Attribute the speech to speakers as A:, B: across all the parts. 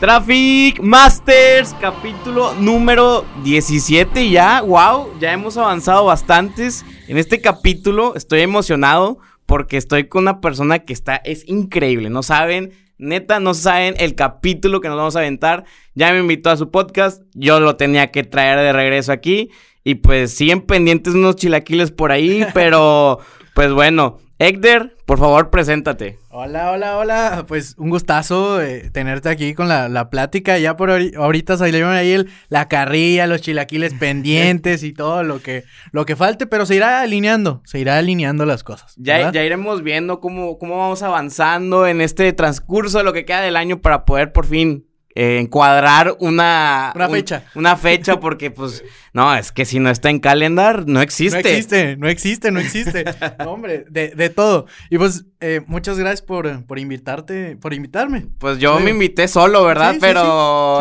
A: Traffic Masters, capítulo número 17 ya, wow, ya hemos avanzado bastantes. En este capítulo estoy emocionado porque estoy con una persona que está, es increíble, no saben, neta, no saben el capítulo que nos vamos a aventar. Ya me invitó a su podcast, yo lo tenía que traer de regreso aquí y pues siguen pendientes unos chilaquiles por ahí, pero pues bueno, Egder, por favor, preséntate.
B: Hola, hola, hola. Pues un gustazo eh, tenerte aquí con la, plática. Ya por ahorita salieron ahí el, la carrilla, los chilaquiles pendientes y todo lo que, lo que falte, pero se irá alineando, se irá alineando las cosas.
A: Ya, ya iremos viendo cómo, cómo vamos avanzando en este transcurso de lo que queda del año para poder por fin eh, encuadrar una...
B: Una fecha.
A: Una fecha porque, pues, no, es que si no está en calendar, no existe.
B: No existe, no existe, no existe. hombre, de, de, todo. Y pues, eh, muchas gracias por, por invitarte, por invitarme.
A: Pues yo me invité solo, ¿verdad? Pero...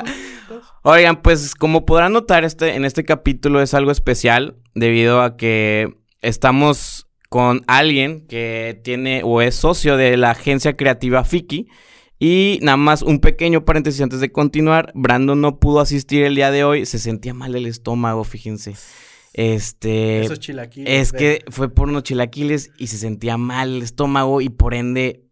A: Oigan, pues como podrán notar, este, en este capítulo es algo especial debido a que estamos con alguien que tiene o es socio de la agencia creativa Fiki. Y nada más un pequeño paréntesis antes de continuar. Brandon no pudo asistir el día de hoy. Se sentía mal el estómago, fíjense. Este.
B: Esos chilaquiles.
A: Es que fue por unos chilaquiles y se sentía mal el estómago y por ende.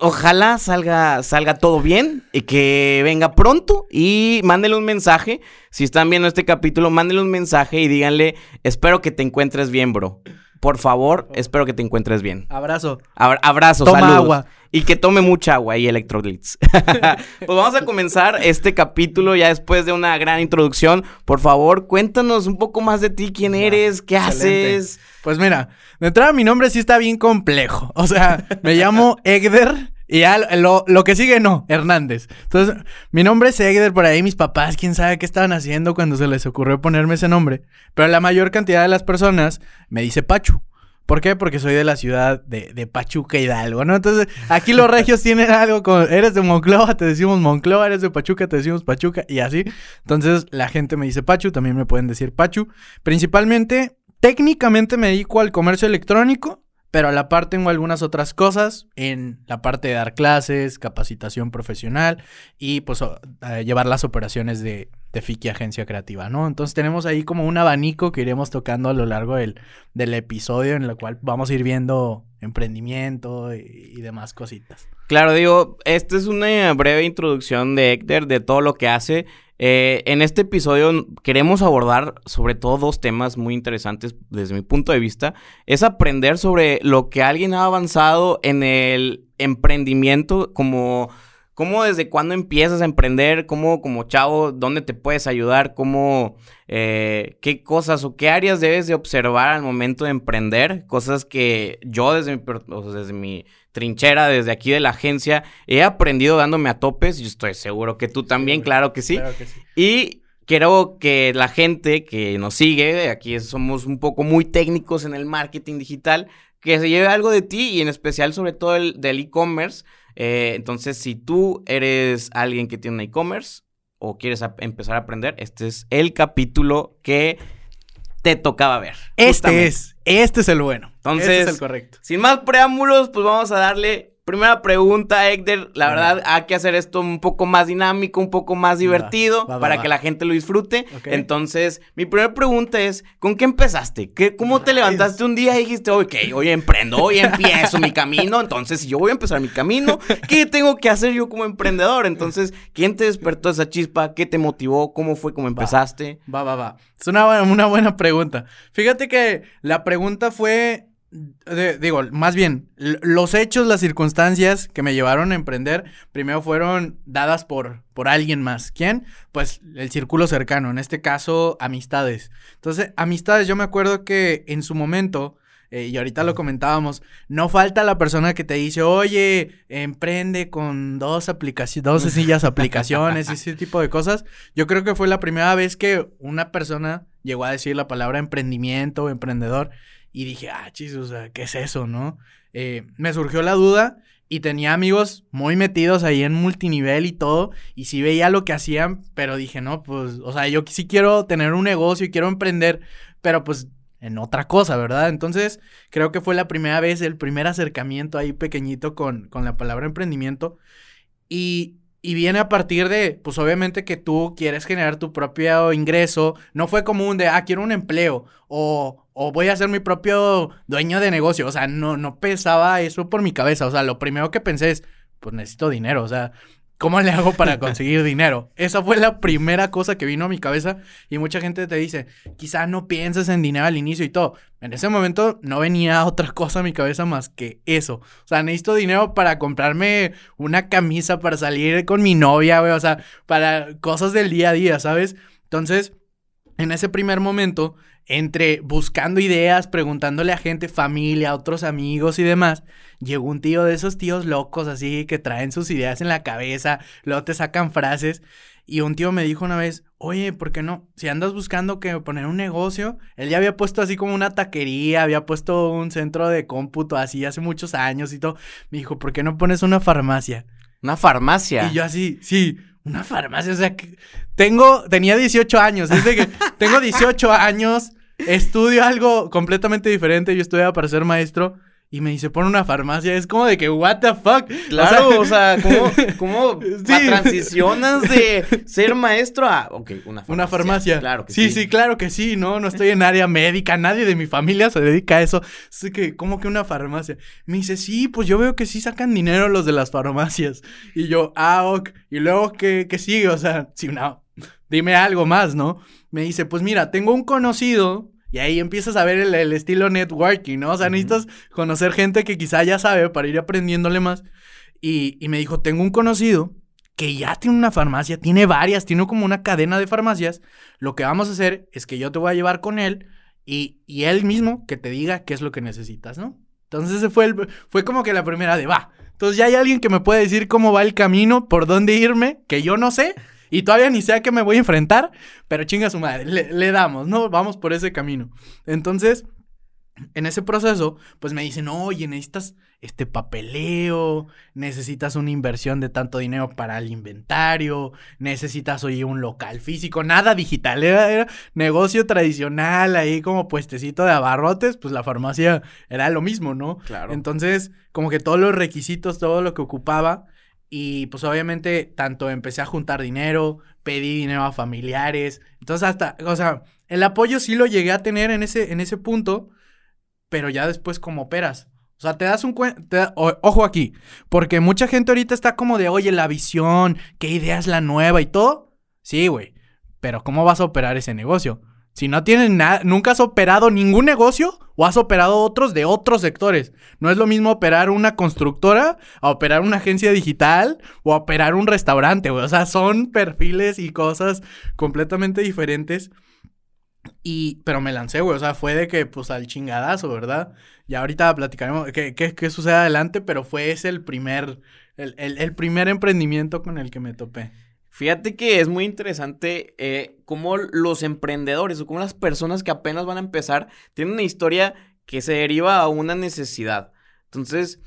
A: ojalá salga, salga todo bien y que venga pronto y mándele un mensaje. Si están viendo este capítulo, mándele un mensaje y díganle, espero que te encuentres bien, bro. Por favor, espero que te encuentres bien.
B: Abrazo.
A: abrazo, Toma agua. Y que tome mucha agua y electrolytes. pues vamos a comenzar este capítulo ya después de una gran introducción. Por favor, cuéntanos un poco más de ti, quién eres, qué haces.
B: Pues mira, de entrada mi nombre sí está bien complejo. O sea, me llamo Egder. Y ya lo, lo, que sigue no, Hernández. Entonces, mi nombre es Egder, por ahí mis papás, quién sabe qué estaban haciendo cuando se les ocurrió ponerme ese nombre. Pero la mayor cantidad de las personas me dice Pachu. ¿Por qué? Porque soy de la ciudad de, de Pachuca Hidalgo, ¿no? Entonces, aquí los regios tienen algo con, eres de Monclova, te decimos Monclova, eres de Pachuca, te decimos Pachuca, y así. Entonces, la gente me dice Pachu, también me pueden decir Pachu. Principalmente, técnicamente me dedico al comercio electrónico, pero a la par tengo algunas otras cosas en la parte de dar clases, capacitación profesional y pues llevar las operaciones de, de Fiki Agencia Creativa, ¿no? Entonces tenemos ahí como un abanico que iremos tocando a lo largo del, del episodio en el cual vamos a ir viendo emprendimiento y, demás cositas.
A: Claro, digo, esta es una breve introducción de Héctor, de todo lo que hace. Eh, en este episodio queremos abordar sobre todo dos temas muy interesantes desde mi punto de vista. Es aprender sobre lo que alguien ha avanzado en el emprendimiento, como cómo desde cuándo empiezas a emprender, cómo como chavo, dónde te puedes ayudar, cómo, eh, qué cosas o qué áreas debes de observar al momento de emprender, cosas que yo desde mi, desde mi trinchera, desde aquí de la agencia, he aprendido dándome a topes. Yo estoy seguro que tú también, claro, que sí. Y quiero que la gente que nos sigue, aquí somos un poco muy técnicos en el marketing digital, que se lleve algo de ti y en especial sobre todo el, del e-commerce. Eh, entonces, si tú eres alguien que tiene un e-commerce o quieres empezar a aprender, este es el capítulo que te tocaba ver.
B: Este es, este es el bueno. Entonces, es el correcto.
A: Sin más preámbulos, pues vamos a darle Primera pregunta, Héctor. La verdad, hay que hacer esto un poco más dinámico, un poco más divertido, para que la gente lo disfrute. Entonces, mi primera pregunta es, ¿con qué empezaste? ¿Qué, ¿Cómo te levantaste un día y dijiste, ok, hoy emprendo, hoy empiezo mi camino? Entonces, si yo voy a empezar mi camino, ¿qué tengo que hacer yo como emprendedor? Entonces, ¿quién te despertó esa chispa? ¿Qué te motivó? ¿Cómo fue como empezaste?
B: Va, va, va. Es una, una buena pregunta. Fíjate que la pregunta fue digo, más bien, los hechos, las circunstancias que me llevaron a emprender, primero fueron dadas por, por alguien más. ¿Quién? Pues el círculo cercano, en este caso, amistades. Entonces, amistades, yo me acuerdo que en su momento, eh, y ahorita lo comentábamos, no falta la persona que te dice, oye, emprende con dos aplicaciones, dos sencillas aplicaciones, ese tipo de cosas. Yo creo que fue la primera vez que una persona llegó a decir la palabra emprendimiento o emprendedor. Y dije, ah, chis, o sea, ¿qué es eso, no? Eh, me surgió la duda y tenía amigos muy metidos ahí en multinivel y todo. Y sí veía lo que hacían, pero dije, no, pues, o sea, yo sí quiero tener un negocio y quiero emprender, pero pues en otra cosa, ¿verdad? Entonces, creo que fue la primera vez, el primer acercamiento ahí pequeñito con, con la palabra emprendimiento. Y, y viene a partir de, pues obviamente que tú quieres generar tu propio ingreso. No fue como un de, ah, quiero un empleo o, o voy a ser mi propio dueño de negocio. O sea, no, no pesaba eso por mi cabeza. O sea, lo primero que pensé es, pues necesito dinero. O sea, ¿Cómo le hago para conseguir dinero? Esa fue la primera cosa que vino a mi cabeza y mucha gente te dice, quizás no pienses en dinero al inicio y todo. En ese momento no venía otra cosa a mi cabeza más que eso. O sea, necesito dinero para comprarme una camisa para salir con mi novia, güey. O sea, para cosas del día a día, ¿sabes? Entonces, en ese primer momento, entre buscando ideas, preguntándole a gente, familia, otros amigos y demás, llegó un tío de esos tíos locos así que traen sus ideas en la cabeza, luego te sacan frases. Y un tío me dijo una vez, oye, ¿por qué no? Si andas buscando que poner un negocio, él ya había puesto así como una taquería, había puesto un centro de cómputo así hace muchos años y todo. Me dijo, ¿por qué no pones una farmacia?
A: Una farmacia.
B: Y yo así, sí, una farmacia, o sea, que tengo, tenía 18 años, es de que tengo 18 años, estudio algo completamente diferente, yo estudiaba para ser maestro y me dice, pon una farmacia. Es como de que, what the fuck.
A: Claro, o sea, ¿cómo, cómo transicionas de ser maestro a, ok, una farmacia?
B: Una farmacia. Claro que sí. Sí, sí, claro que sí, no, no estoy en área médica, nadie de mi familia se dedica a eso. Así que, ¿cómo que una farmacia? Me dice, sí, pues yo veo que sí sacan dinero los de las farmacias. Y yo, ah, ok. Y luego, ¿qué, qué sigue? O sea, si no, dime algo más, ¿no? Me dice, pues mira, tengo un conocido y ahí empiezas a ver el, estilo networking, ¿no? O sea, necesitas conocer gente que quizá ya sabe para ir aprendiéndole más. Y, me dijo, tengo un conocido que ya tiene una farmacia, tiene varias, tiene como una cadena de farmacias. Lo que vamos a hacer es que yo te voy a llevar con él y, y él mismo que te diga qué es lo que necesitas, ¿no? Entonces ese fue, el, fue como que la primera de, va. Entonces ya hay alguien que me puede decir cómo va el camino, por dónde irme, que yo no sé. Y todavía ni sé a qué me voy a enfrentar, pero chinga su madre, le, damos, ¿no? Vamos por ese camino. Entonces, en ese proceso, pues me dicen, oye, necesitas este papeleo, necesitas una inversión de tanto dinero para el inventario, necesitas, oye, un local físico, nada digital, era, negocio tradicional, ahí como puestecito de abarrotes, pues la farmacia era lo mismo, ¿no? Claro. Entonces, como que todos los requisitos, todo lo que ocupaba, y pues obviamente tanto empecé a juntar dinero, pedí dinero a familiares. Entonces hasta, o sea, el apoyo sí lo llegué a tener en ese, en ese punto, pero ya después como operas. O sea, te das un cuenta, ojo aquí, porque mucha gente ahorita está como de, oye, la visión, qué idea es la nueva y todo. Sí, güey, pero ¿cómo vas a operar ese negocio? Si no tienes nada, nunca has operado ningún negocio o has operado otros de otros sectores. No es lo mismo operar una constructora a operar una agencia digital o operar un restaurante, güey. O sea, son perfiles y cosas completamente diferentes. Y, pero me lancé, güey. O sea, fue de que, pues, al chingadazo, ¿verdad? Y ahorita platicaremos qué, qué, sucede adelante, pero fue ese el primer, el primer emprendimiento con el que me topé.
A: Fíjate que es muy interesante eh, cómo los emprendedores o cómo las personas que apenas van a empezar tienen una historia que se deriva a una necesidad. Entonces,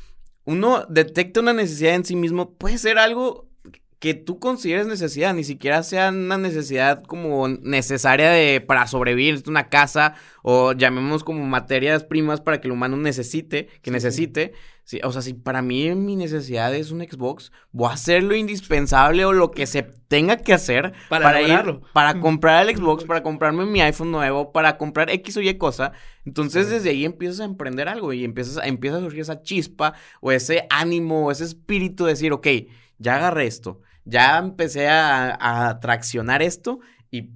A: uno detecta una necesidad en sí mismo, puede ser algo que tú consideres necesidad, ni siquiera sea una necesidad como necesaria de para sobrevivir, una casa o llamemos como materias primas para que el humano necesite, que necesite. Sí, o sea, si para mí mi necesidad es un Xbox, voy a hacer lo indispensable o lo que se tenga que hacer para, ir, para comprar el Xbox, para comprarme mi iPhone nuevo, para comprar X o Y cosa. Entonces, desde ahí empiezas a emprender algo y empiezas, empieza a surgir esa chispa o ese ánimo o ese espíritu de decir, ok, ya agarré esto, ya empecé a, a traccionar esto y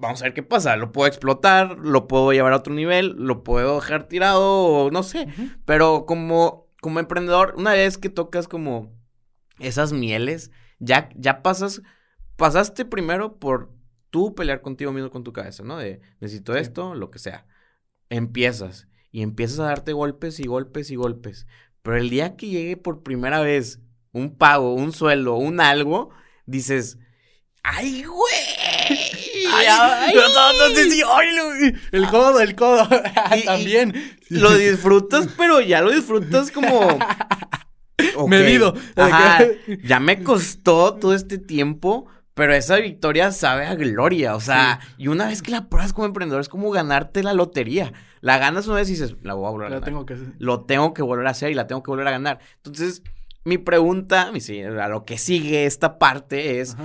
A: vamos a ver qué pasa. Lo puedo explotar, lo puedo llevar a otro nivel, lo puedo dejar tirado o no sé. Pero como como emprendedor, una vez que tocas como esas mieles, ya, ya pasas, pasaste primero por tú pelear contigo mismo con tu cabeza, ¿no? De necesito esto, lo que sea. Empiezas y empiezas a darte golpes y golpes y golpes. Pero el día que llegue por primera vez un pago, un sueldo, un algo, dices, ¡ay, güey! Ay, ay,
B: el codo, el codo. También.
A: lo disfrutas, pero ya lo disfrutas como.
B: Medido.
A: ya me costó todo este tiempo. Pero esa victoria sabe a gloria, o sea, y una vez que la pruebas como emprendedor es como ganarte la lotería. La ganas una vez y dices, la voy a volver a ganar. Tengo que... Lo tengo que volver a hacer y la tengo que volver a ganar. Entonces, mi pregunta, a lo que sigue esta parte es,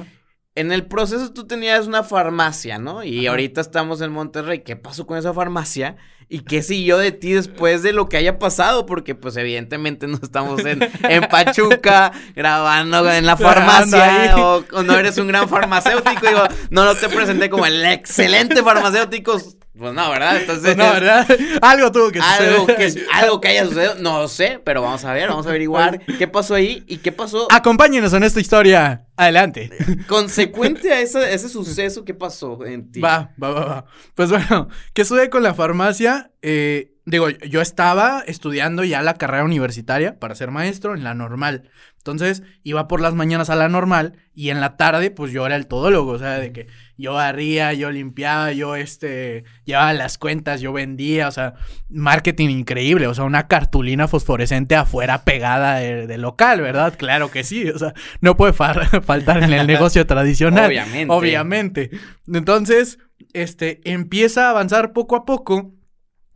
A: en el proceso tú tenías una farmacia, ¿no? Y ahorita estamos en Monterrey. ¿Qué pasó con esa farmacia? ¿Y qué siguió de ti después de lo que haya pasado? Porque, pues, evidentemente no estamos en, en Pachuca grabando en la farmacia o, no eres un gran farmacéutico. Digo, no, no te presenté como el excelente farmacéutico pues no, ¿verdad? Entonces. Pues
B: no, ¿verdad? algo tuvo que
A: suceder. Algo que, algo que haya sucedido. No sé, pero vamos a ver, vamos a averiguar qué pasó ahí y qué pasó.
B: Acompáñenos en esta historia. Adelante.
A: Consecuente a ese, ese suceso, ¿qué pasó en ti?
B: Va, va, va, va. Pues bueno, ¿qué sucede con la farmacia? Eh, digo, yo estaba estudiando ya la carrera universitaria para ser maestro en la normal. Entonces, iba por las mañanas a la normal y en la tarde, pues yo era el todólogo, o sea, de que yo barría, yo limpiaba, yo este, llevaba las cuentas, yo vendía, o sea, marketing increíble, o sea, una cartulina fosforescente afuera pegada de, local, ¿verdad? Claro que sí, o sea, no puede faltar en el negocio tradicional. Obviamente. Obviamente. Entonces, este, empieza a avanzar poco a poco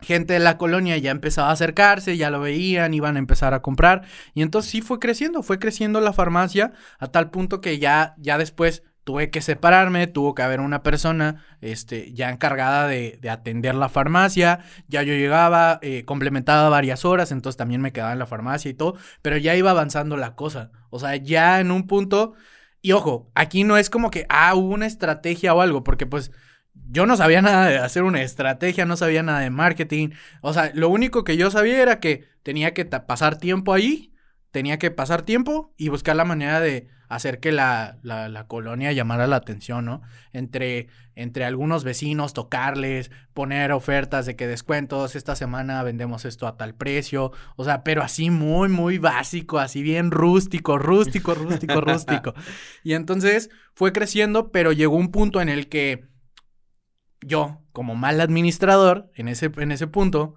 B: gente de la colonia ya empezaba a acercarse, ya lo veían, iban a empezar a comprar. Y entonces sí fue creciendo, fue creciendo la farmacia a tal punto que ya, ya después tuve que separarme, tuvo que haber una persona este, ya encargada de, de atender la farmacia, ya yo llegaba, eh, complementaba varias horas, entonces también me quedaba en la farmacia y todo, pero ya iba avanzando la cosa, o sea, ya en un punto, y ojo, aquí no es como que, ah, hubo una estrategia o algo, porque pues yo no sabía nada de hacer una estrategia, no sabía nada de marketing. O sea, lo único que yo sabía era que tenía que pasar tiempo ahí, tenía que pasar tiempo y buscar la manera de hacer que la, la, colonia llamara la atención, ¿no? Entre, entre algunos vecinos, tocarles, poner ofertas de que descuentos, esta semana vendemos esto a tal precio, o sea, pero así muy, muy básico, así bien rústico, rústico, rústico, rústico. Y entonces fue creciendo, pero llegó un punto en el que yo, como mal administrador, en ese, en ese punto,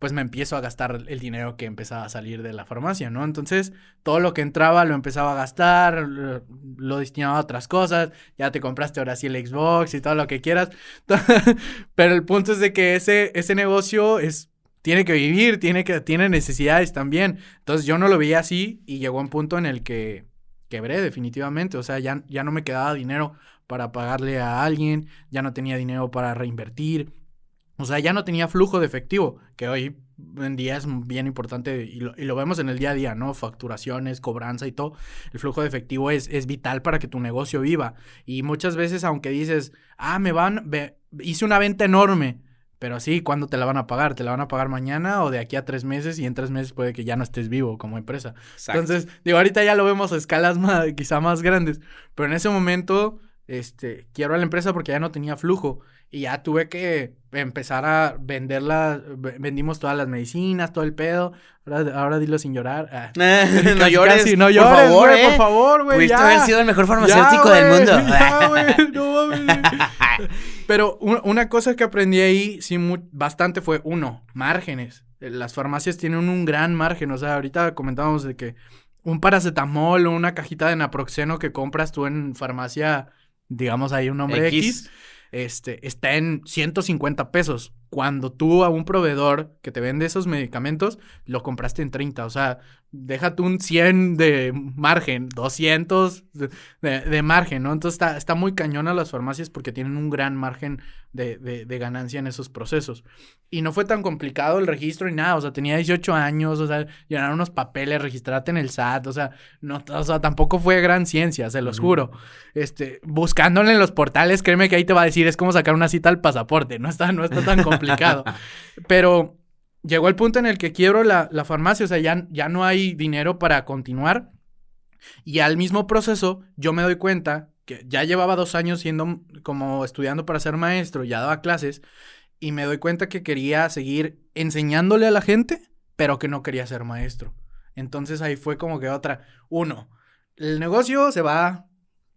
B: pues me empiezo a gastar el dinero que empezaba a salir de la farmacia, ¿no? Entonces, todo lo que entraba lo empezaba a gastar, lo, destinaba a otras cosas, ya te compraste ahora sí el Xbox y todo lo que quieras, pero el punto es de que ese, ese negocio es, tiene que vivir, tiene, que, tiene necesidades también, entonces yo no lo veía así y llegó un punto en el que quebré definitivamente, o sea, ya, ya no me quedaba dinero para pagarle a alguien, ya no tenía dinero para reinvertir, o sea, ya no tenía flujo de efectivo, que hoy en día es bien importante y lo, vemos en el día a día, ¿no? Facturaciones, cobranza y todo. El flujo de efectivo es, es vital para que tu negocio viva. Y muchas veces, aunque dices, ah, me van, hice una venta enorme, pero sí, ¿cuándo te la van a pagar? ¿Te la van a pagar mañana o de aquí a tres meses? Y en tres meses puede que ya no estés vivo como empresa. Entonces, digo, ahorita ya lo vemos a escalas más, quizá más grandes, pero en ese momento este, quiero a la empresa porque ya no tenía flujo y ya tuve que empezar a venderla, vendimos todas las medicinas, todo el pedo, ahora, ahora dilo sin llorar. Ah.
A: no llores, no llores, por favor, por favor, güey. Pudiste haber sido el mejor farmacéutico del mundo.
B: Pero una, cosa que aprendí ahí, sí, bastante fue, uno, márgenes. Las farmacias tienen un gran margen, o sea, ahorita comentábamos de que un paracetamol o una cajita de naproxeno que compras tú en farmacia digamos ahí un nombre X, este, está en 150 pesos. Cuando tú a un proveedor que te vende esos medicamentos, lo compraste en 30. O sea, déjate un 100 de margen, 200 de, margen, ¿no? Entonces está, está muy cañona las farmacias porque tienen un gran margen de, de, ganancia en esos procesos. Y no fue tan complicado el registro ni nada, o sea, tenía 18 años, o sea, llenar unos papeles, registrarte en el SAT, o sea, no, o sea, tampoco fue gran ciencia, se los juro. Este, buscándole en los portales, créeme que ahí te va a decir, es como sacar una cita al pasaporte, no está, no está tan complicado. Pero llegó el punto en el que quiebro la, la farmacia, o sea, ya, ya no hay dinero para continuar. Y al mismo proceso, yo me doy cuenta que ya llevaba dos años siendo como estudiando para ser maestro, ya daba clases, y me doy cuenta que quería seguir enseñándole a la gente, pero que no quería ser maestro. Entonces ahí fue como que otra, uno, el negocio se va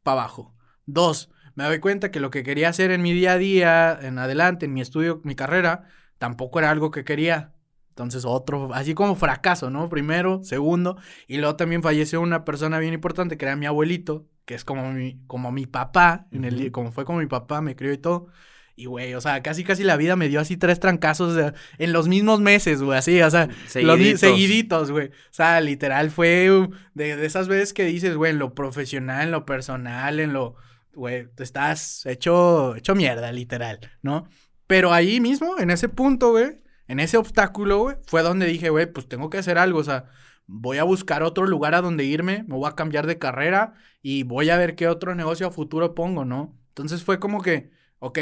B: para abajo. Dos, me doy cuenta que lo que quería hacer en mi día a día, en adelante, en mi estudio, mi carrera, tampoco era algo que quería. Entonces otro, así como fracaso, ¿no? Primero, segundo, y luego también falleció una persona bien importante que era mi abuelito, que es como mi, como mi papá, en el, como fue como mi papá, me crió y todo. Y, güey, o sea, casi casi la vida me dio así tres trancazos en los mismos meses, güey, así, o sea, seguiditos, seguiditos güey. O sea, literal fue de, de esas veces que dices, güey, en lo profesional, en lo personal, en lo, güey, te estás hecho, hecho mierda, literal, ¿no? Pero ahí mismo, en ese punto, güey, en ese obstáculo, güey, fue donde dije, güey, pues tengo que hacer algo, o sea, voy a buscar otro lugar a donde irme, me voy a cambiar de carrera y voy a ver qué otro negocio a futuro pongo, ¿no? Entonces fue como que, ok,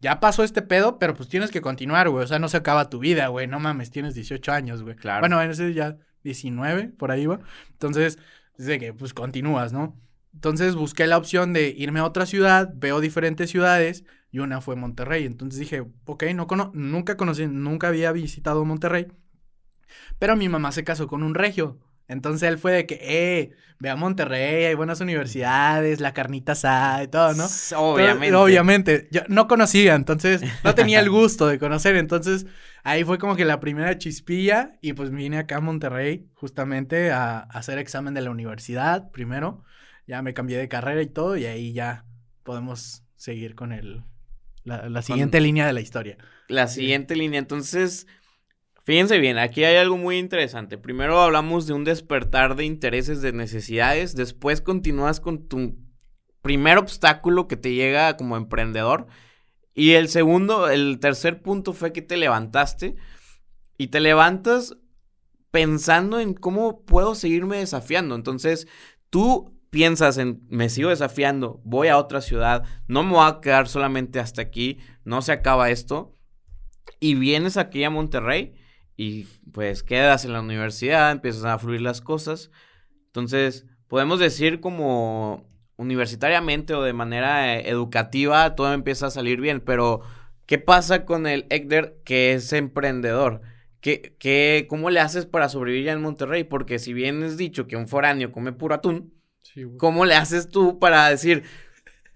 B: ya pasó este pedo, pero pues tienes que continuar, güey. O sea, no se acaba tu vida, güey. No mames, tienes 18 años, güey. Claro. Bueno, en ese ya 19, por ahí va. Entonces, dice que pues continúas, ¿no? Entonces busqué la opción de irme a otra ciudad, veo diferentes ciudades y una fue Monterrey. Entonces dije, ok, no nunca conocí, nunca había visitado Monterrey. Pero mi mamá se casó con un regio. Entonces él fue de que, eh, ve a Monterrey, hay buenas universidades, la carnita asada y todo, ¿no? Obviamente. obviamente. Yo no conocía, entonces no tenía el gusto de conocer. Entonces ahí fue como que la primera chispilla y pues vine acá a Monterrey justamente a, hacer examen de la universidad primero. Ya me cambié de carrera y todo y ahí ya podemos seguir con el, la, siguiente línea de la historia.
A: La siguiente línea. Entonces, Fíjense bien, aquí hay algo muy interesante. Primero hablamos de un despertar de intereses, de necesidades. Después continúas con tu primer obstáculo que te llega como emprendedor. Y el segundo, el tercer punto fue que te levantaste. Y te levantas pensando en cómo puedo seguirme desafiando. Entonces, tú piensas en, me sigo desafiando, voy a otra ciudad, no me voy a quedar solamente hasta aquí, no se acaba esto. Y vienes aquí a Monterrey y pues quedas en la universidad, empiezas a fluir las cosas. Entonces, podemos decir como universitariamente o de manera eh, educativa, todo empieza a salir bien, pero ¿qué pasa con el Egder que es emprendedor? ¿Qué, qué, ¿Cómo le haces para sobrevivir en Monterrey? Porque si bien es dicho que un foráneo come puro atún, ¿cómo le haces tú para decir,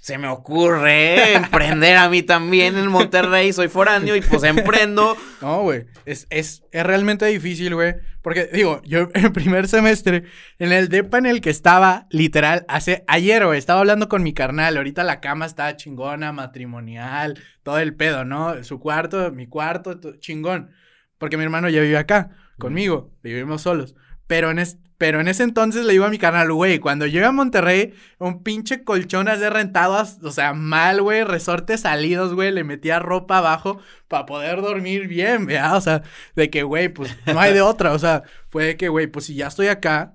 A: se me ocurre emprender a mí también en Monterrey, soy foráneo y pues emprendo.
B: No, güey, es, es, es realmente difícil, güey, porque digo, yo en el primer semestre, en el depa en el que estaba, literal, hace, ayer, güey, estaba hablando con mi carnal, ahorita la cama está chingona, matrimonial, todo el pedo, ¿no? Su cuarto, mi cuarto, chingón, porque mi hermano ya vive acá, conmigo, vivimos solos, pero en, este pero en ese entonces le digo a mi canal, güey, cuando llegué a Monterrey, un pinche colchón de rentado, o sea, mal, güey, resortes salidos, güey, le metía ropa abajo para poder dormir bien, ¿verdad? O sea, de que, güey, pues no hay de otra, o sea, fue de que, güey, pues si ya estoy acá,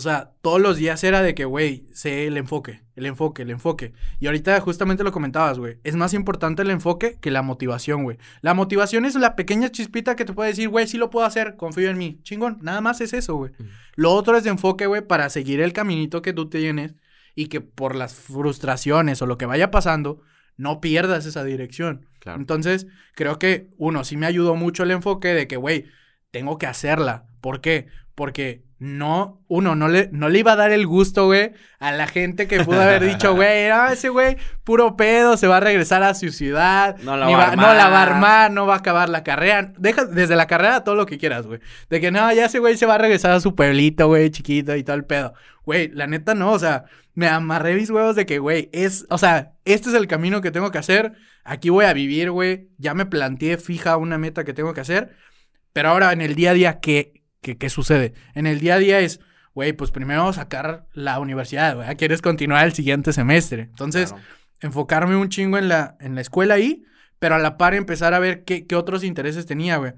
B: o sea, todos los días era de que, güey, sé el enfoque, el enfoque, el enfoque. Y ahorita justamente lo comentabas, güey. Es más importante el enfoque que la motivación, güey. La motivación es la pequeña chispita que te puede decir, güey, sí lo puedo hacer, confío en mí. Chingón, nada más es eso, güey. Lo otro es de enfoque, güey, para seguir el caminito que tú tienes y que por las frustraciones o lo que vaya pasando, no pierdas esa dirección. Entonces, creo que, uno, sí me ayudó mucho el enfoque de que, güey, tengo que hacerla. ¿Por qué? Porque no, uno, no le, no le iba a dar el gusto, güey, a la gente que pudo haber dicho, güey, ah, ese güey, puro pedo, se va a regresar a su ciudad, no la, va, no la va a armar, no va a acabar la carrera. Deja desde la carrera todo lo que quieras, güey. De que no, ya ese güey se va a regresar a su pueblito, güey, chiquito y todo el pedo. Güey, la neta no, o sea, me amarré mis huevos de que, güey, es, o sea, este es el camino que tengo que hacer, aquí voy a vivir, güey, ya me planteé fija una meta que tengo que hacer, pero ahora en el día a día, ¿qué, ¿qué, sucede? En el día a día es, güey, pues primero sacar la universidad, güey, quieres continuar el siguiente semestre. Entonces, enfocarme un chingo en la, en la escuela ahí, pero a la par empezar a ver qué, qué otros intereses tenía, güey.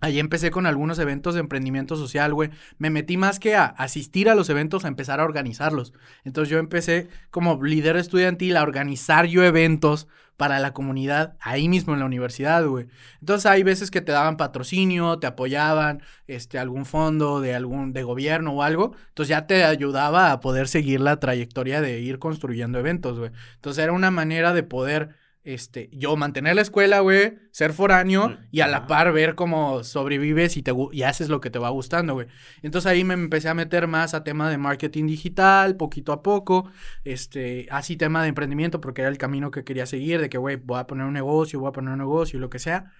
B: Ahí empecé con algunos eventos de emprendimiento social, güey. Me metí más que a asistir a los eventos, a empezar a organizarlos. Entonces yo empecé como líder estudiantil a organizar yo eventos para la comunidad ahí mismo en la universidad, güey. Entonces hay veces que te daban patrocinio, te apoyaban, este, algún fondo de algún, de gobierno o algo. Entonces ya te ayudaba a poder seguir la trayectoria de ir construyendo eventos, güey. Entonces era una manera de poder este, yo mantener la escuela, güey, ser foráneo y a la par ver cómo sobrevives y, te, y haces lo que te va gustando, güey. Entonces ahí me empecé a meter más a tema de marketing digital, poquito a poco, este, así tema de emprendimiento, porque era el camino que quería seguir, de que, güey, voy a poner un negocio, voy a poner un negocio, lo que sea.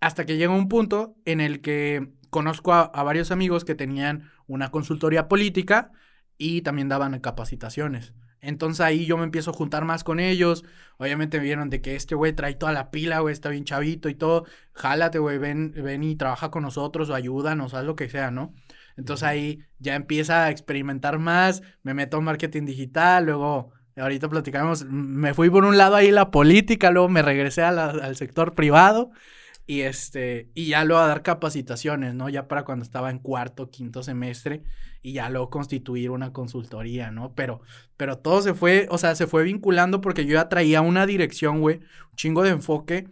B: Hasta que llega un punto en el que conozco a, a varios amigos que tenían una consultoría política y también daban capacitaciones. Entonces ahí yo me empiezo a juntar más con ellos. Obviamente me vieron de que este güey trae toda la pila, güey, está bien chavito y todo. Jálate, güey, ven, ven y trabaja con nosotros o ayúdanos, haz lo que sea, ¿no? Entonces ahí ya empieza a experimentar más, me meto en marketing digital, luego ahorita platicamos, me fui por un lado ahí la política, luego me regresé al sector privado y este, y ya luego a dar capacitaciones, ¿no? Ya para cuando estaba en cuarto, quinto semestre y ya luego constituir una consultoría, ¿no? Pero, pero todo se fue, o sea, se fue vinculando porque yo ya traía una dirección, güey, un chingo de enfoque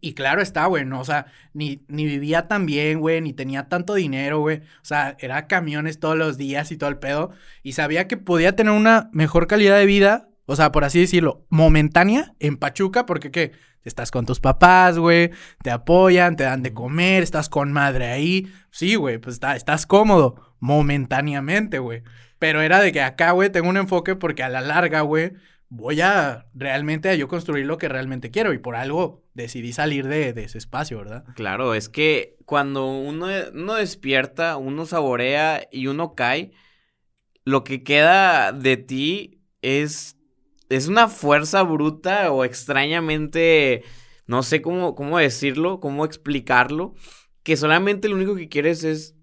B: y claro está, güey, no, o sea, ni, ni vivía tan bien, güey, ni tenía tanto dinero, güey. O sea, era camiones todos los días y todo el pedo. Y sabía que podía tener una mejor calidad de vida, o sea, por así decirlo, momentánea en Pachuca, porque ¿qué? Estás con tus papás, güey, te apoyan, te dan de comer, estás con madre ahí. Sí, güey, pues está, estás cómodo, momentáneamente, güey. Pero era de que acá, güey, tengo un enfoque porque a la larga, güey, voy a realmente a yo construir lo que realmente quiero y por algo decidí salir de, ese espacio, ¿verdad?
A: Claro, es que cuando uno, uno despierta, uno saborea y uno cae, lo que queda de ti es, es una fuerza bruta o extrañamente, no sé cómo, cómo decirlo, cómo explicarlo, que solamente lo único que quieres es,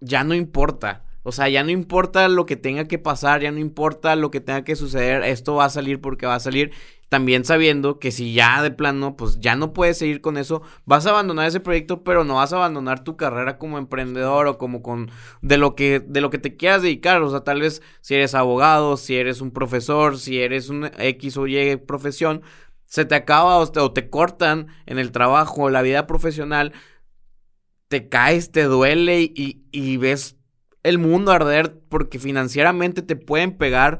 A: ya no importa. O sea, ya no importa lo que tenga que pasar, ya no importa lo que tenga que suceder, esto va a salir porque va a salir. También sabiendo que si ya de plano, pues ya no puedes seguir con eso, vas a abandonar ese proyecto, pero no vas a abandonar tu carrera como emprendedor o como con de lo que de lo que te quieras dedicar, o sea, tal vez si eres abogado, si eres un profesor, si eres un X o Y profesión, se te acaba o te, o te cortan en el trabajo, la vida profesional, te caes, te duele y, y ves el mundo arder porque financieramente te pueden pegar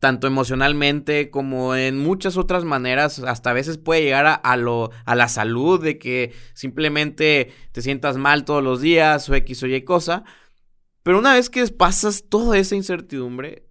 A: tanto emocionalmente como en muchas otras maneras, hasta a veces puede llegar a, lo, a la salud, de que simplemente te sientas mal todos los días o X o Y cosa. Pero una vez que pasas toda esa incertidumbre,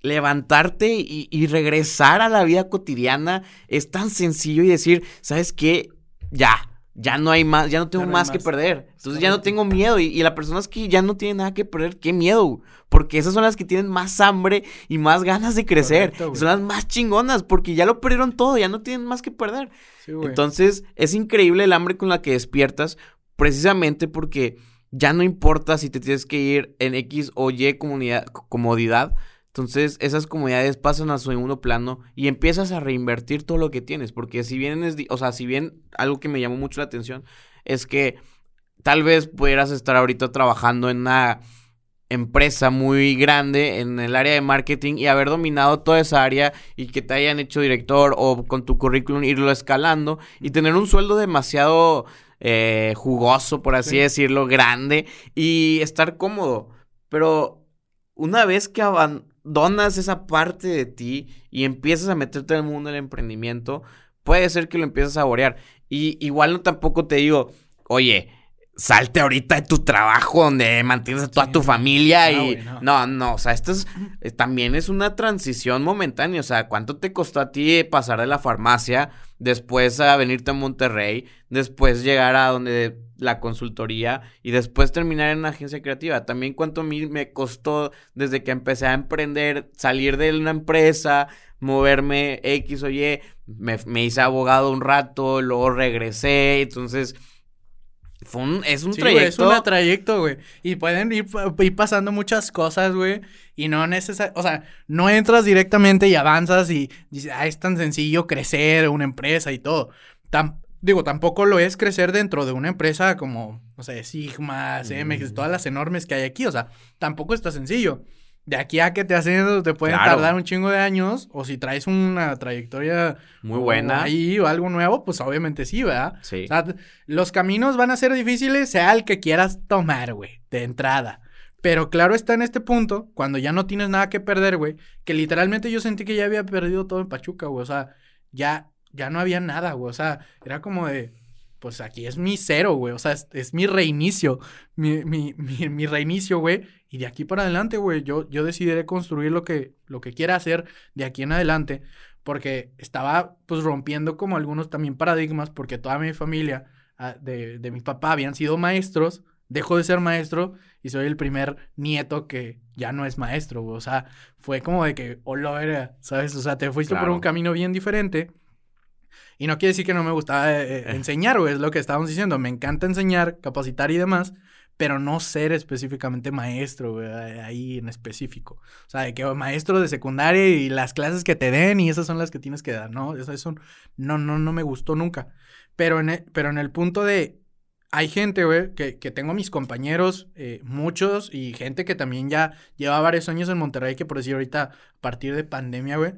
A: levantarte y, y regresar a la vida cotidiana es tan sencillo y decir, ¿sabes qué? Ya, ya no hay más, ya no tengo más, que perder. Entonces ya no tengo miedo. Y, las personas que ya no tienen nada que perder, qué miedo. Porque esas son las que tienen más hambre y más ganas de crecer. son las más chingonas porque ya lo perdieron todo, ya no tienen más que perder. Entonces es increíble el hambre con la que despiertas, precisamente porque ya no importa si te tienes que ir en X o Y comunidad, comodidad entonces, esas comunidades pasan a su segundo plano y empiezas a reinvertir todo lo que tienes. Porque si bien es, o sea, si bien algo que me llamó mucho la atención es que tal vez pudieras estar ahorita trabajando en una empresa muy grande en el área de marketing y haber dominado toda esa área y que te hayan hecho director o con tu currículum irlo escalando y tener un sueldo demasiado eh, jugoso, por así decirlo, grande y estar cómodo. Pero una vez que donas esa parte de ti y empiezas a meterte en el mundo del emprendimiento, puede ser que lo empieces a saborear. Y igual no tampoco te digo, oye, salte ahorita de tu trabajo donde mantienes a toda tu familia y no. no. o sea, esto es eh, también es una transición momentánea, o sea, ¿cuánto te costó a ti pasar de la farmacia después a venirte a Monterrey, después llegar a donde la consultoría y después terminar en una agencia creativa. También cuánto a mí me costó desde que empecé a emprender, salir de una empresa, moverme X o Y, me, hice abogado un rato, luego regresé, entonces... Fue un, es un trayecto.
B: es un trayecto, güey. Y pueden ir, ir pasando muchas cosas, güey. Y no necesariamente, o sea, no entras directamente y avanzas y dices, ah, es tan sencillo crecer una empresa y todo. Tan, Digo, tampoco lo es crecer dentro de una empresa como, no sé, Sigma, CMX, todas las enormes que hay aquí. O sea, tampoco está sencillo. De aquí a que te hacen, te pueden tardar un chingo de años. O si traes una trayectoria
A: muy buena
B: ahí o algo nuevo, pues obviamente sí, ¿verdad? Sí. O sea, los caminos van a ser difíciles, sea el que quieras tomar, güey, de entrada. Pero claro está en este punto, cuando ya no tienes nada que perder, güey, que literalmente yo sentí que ya había perdido todo en Pachuca, güey. O sea, ya ya no había nada, güey. O sea, era como de, pues aquí es mi cero, güey. O sea, es, mi reinicio, mi, mi, mi, reinicio, güey. Y de aquí para adelante, güey, yo, yo decidiré construir lo que, lo que quiera hacer de aquí en adelante. Porque estaba, pues, rompiendo como algunos también paradigmas, porque toda mi familia ah, de, de mi papá habían sido maestros dejo de ser maestro y soy el primer nieto que ya no es maestro, güey. O sea, fue como de que, hola, era, ¿sabes? O sea, te fuiste por un camino bien diferente. Y no quiere decir que no me gustaba eh, eh, enseñar, güey, es lo que estábamos diciendo. Me encanta enseñar, capacitar y demás, pero no ser específicamente maestro, güey, ahí en específico. O sea, de que maestro de secundaria y las clases que te den y esas son las que tienes que dar, ¿no? Eso, eso no, no, no me gustó nunca. Pero en e, pero en el punto de hay gente, güey, que, que, tengo mis compañeros, eh, muchos, y gente que también ya lleva varios años en Monterrey, que por decir ahorita, a partir de pandemia, güey,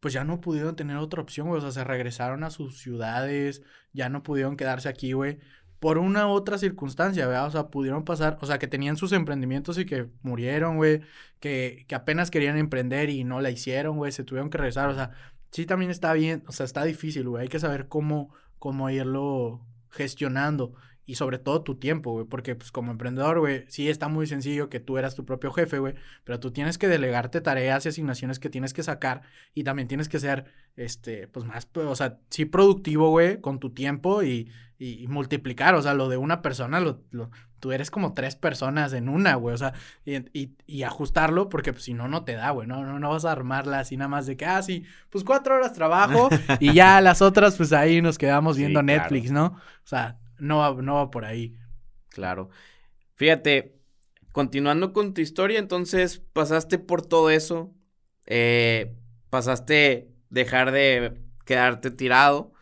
B: pues ya no pudieron tener otra opción. O sea, se regresaron a sus ciudades, ya no pudieron quedarse aquí, güey. Por una otra circunstancia, ¿verdad? O sea, pudieron pasar, o sea, que tenían sus emprendimientos y que murieron, güey. Que, que apenas querían emprender y no la hicieron, güey. Se tuvieron que regresar. O sea, sí también está bien, o sea, está difícil, güey. Hay que saber cómo, cómo irlo gestionando y sobre todo tu tiempo, güey, porque pues como emprendedor, güey, sí está muy sencillo que tú eras tu propio jefe, güey, pero tú tienes que delegarte tareas y asignaciones que tienes que sacar y también tienes que ser, este, pues más, o sea, sí productivo, güey, con tu tiempo y, y, multiplicar, o sea, lo de una persona, lo, lo, tú eres como tres personas en una, güey, o sea, y, y, y ajustarlo, porque pues, si no, no te da, güey, no, no, no vas a armarla así nada más de que, ah, sí, pues cuatro horas trabajo y ya las otras, pues ahí nos quedamos viendo Netflix, ¿no? O sea, no va, no va por ahí.
A: Claro. Fíjate, continuando con tu historia, entonces pasaste por todo eso, eh, pasaste dejar de quedarte tirado,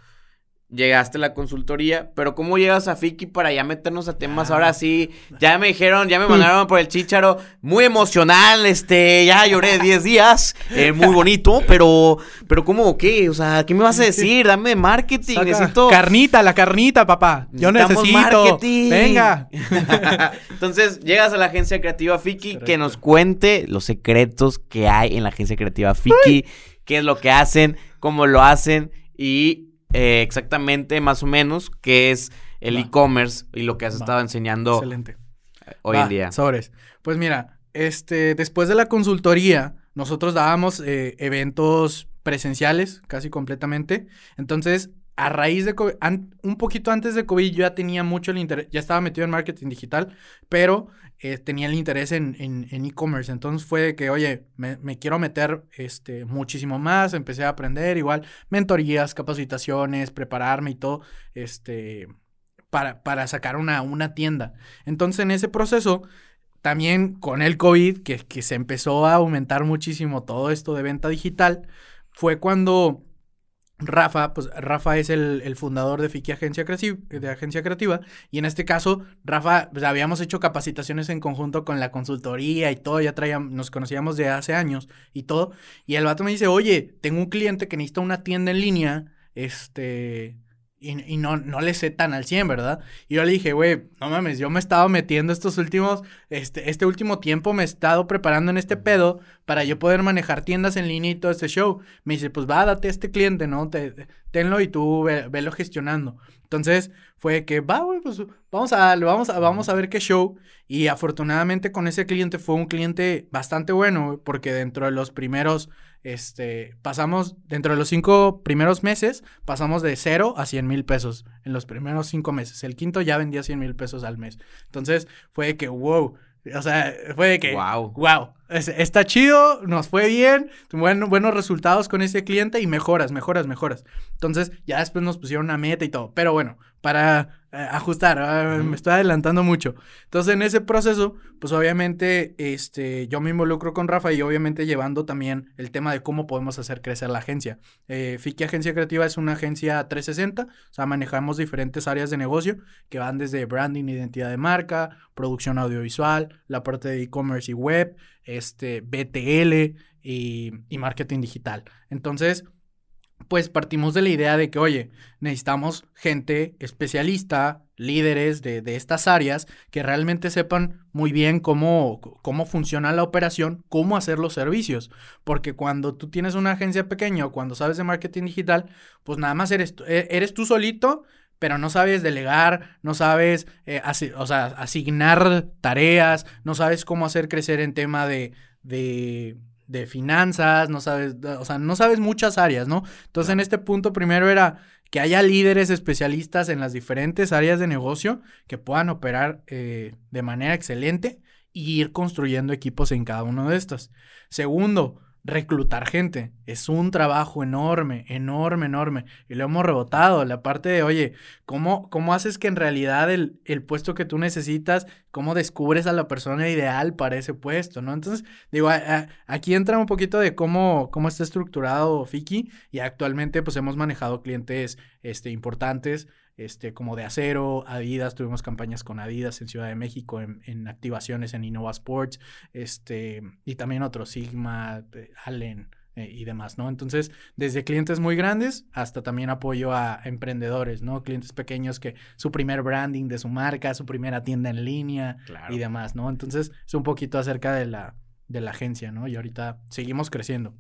A: llegaste a la consultoría, pero ¿cómo llegas a Fiki para ya meternos a temas? Ahora ah. sí, ya me dijeron, ya me mandaron por el chicharo, muy emocional, este, ya lloré 10 días, eh, muy bonito, pero, pero ¿cómo qué? O sea, ¿qué me vas a decir? Dame marketing, necesito...
B: Carnita, la carnita, papá, yo necesito... marketing. Venga.
A: Entonces, llegas a la agencia creativa Fiki, que nos cuente los secretos que hay en la agencia creativa Fiki, qué es lo que hacen, cómo lo hacen y eh, exactamente, más o menos, qué es el e-commerce y lo que has estado enseñando Excelente. hoy en día.
B: Sobres. Pues mira, este, después de la consultoría, nosotros dábamos eh, eventos presenciales casi completamente. Entonces, a raíz de COVID, un poquito antes de COVID, yo ya tenía mucho el interés, ya estaba metido en marketing digital, pero eh, tenía el interés en e-commerce. Entonces fue que, oye, me, quiero meter este, muchísimo más, empecé a aprender igual mentorías, capacitaciones, prepararme y todo, este, para, para sacar una, una tienda. Entonces en ese proceso, también con el COVID, que, que se empezó a aumentar muchísimo todo esto de venta digital, fue cuando Rafa, pues Rafa es el, fundador de Fiki Agencia, Creativa, de Agencia Creativa y en este caso, Rafa, pues habíamos hecho capacitaciones en conjunto con la consultoría y todo, ya traíamos, nos conocíamos de hace años y todo, y el vato me dice, oye, tengo un cliente que necesita una tienda en línea, este, y, no, no le sé tan al 100, ¿verdad? Y yo le dije, güey, no mames, yo me he estado metiendo estos últimos, este, este último tiempo me he estado preparando en este pedo para yo poder manejar tiendas en línea y todo este show. Me dice, pues va, date a este cliente, ¿no? Te, tenlo y tú ve, velo gestionando. Entonces fue que, va, güey, pues vamos a, vamos a, vamos a ver qué show. Y afortunadamente con ese cliente fue un cliente bastante bueno, porque dentro de los primeros este, pasamos, dentro de los cinco primeros meses, pasamos de cero a 100 mil pesos en los primeros cinco meses. El quinto ya vendía 100 mil pesos al mes. Entonces fue de que, wow. O sea, fue de que, wow. Wow. Está chido, nos fue bien, buenos resultados con ese cliente y mejoras, mejoras, mejoras. Entonces, ya después nos pusieron una meta y todo. Pero bueno, para eh, ajustar, ah, me estoy adelantando mucho. Entonces, en ese proceso, pues obviamente, este, yo me involucro con Rafa y obviamente llevando también el tema de cómo podemos hacer crecer la agencia. Eh, Fiki Agencia Creativa es una agencia 360, o sea, manejamos diferentes áreas de negocio que van desde branding, identidad de marca, producción audiovisual, la parte de e-commerce y web, este, BTL y, marketing digital. Entonces, pues partimos de la idea de que, oye, necesitamos gente especialista, líderes de, estas áreas que realmente sepan muy bien cómo, cómo funciona la operación, cómo hacer los servicios. Porque cuando tú tienes una agencia pequeña o cuando sabes de marketing digital, pues nada más eres, e, eres tú solito, pero no sabes delegar, no sabes eh, o asignar tareas, no sabes cómo hacer crecer en tema de, de de finanzas, no sabes, o sea, no sabes muchas áreas, ¿no? Entonces, en este punto primero era que haya líderes especialistas en las diferentes áreas de negocio que puedan operar eh, de manera excelente y ir construyendo equipos en cada uno de estos. Segundo, reclutar gente. Es un trabajo enorme, enorme, enorme. Y lo hemos rebotado. La parte de, oye, ¿cómo, cómo haces que en realidad el, el, puesto que tú necesitas, cómo descubres a la persona ideal para ese puesto, ¿no? Entonces, digo, aquí entra un poquito de cómo, cómo está estructurado Fiki y actualmente pues hemos manejado clientes este, importantes este, como de acero, Adidas, tuvimos campañas con Adidas en Ciudad de México, en, activaciones en Innova Sports, este, y también otros, Sigma, eh, Allen eh, y demás, ¿no? Entonces, desde clientes muy grandes hasta también apoyo a emprendedores, ¿no? Clientes pequeños que su primer branding de su marca, su primera tienda en línea y demás, ¿no? Entonces, es un poquito acerca de la, de la agencia, ¿no? Y ahorita seguimos creciendo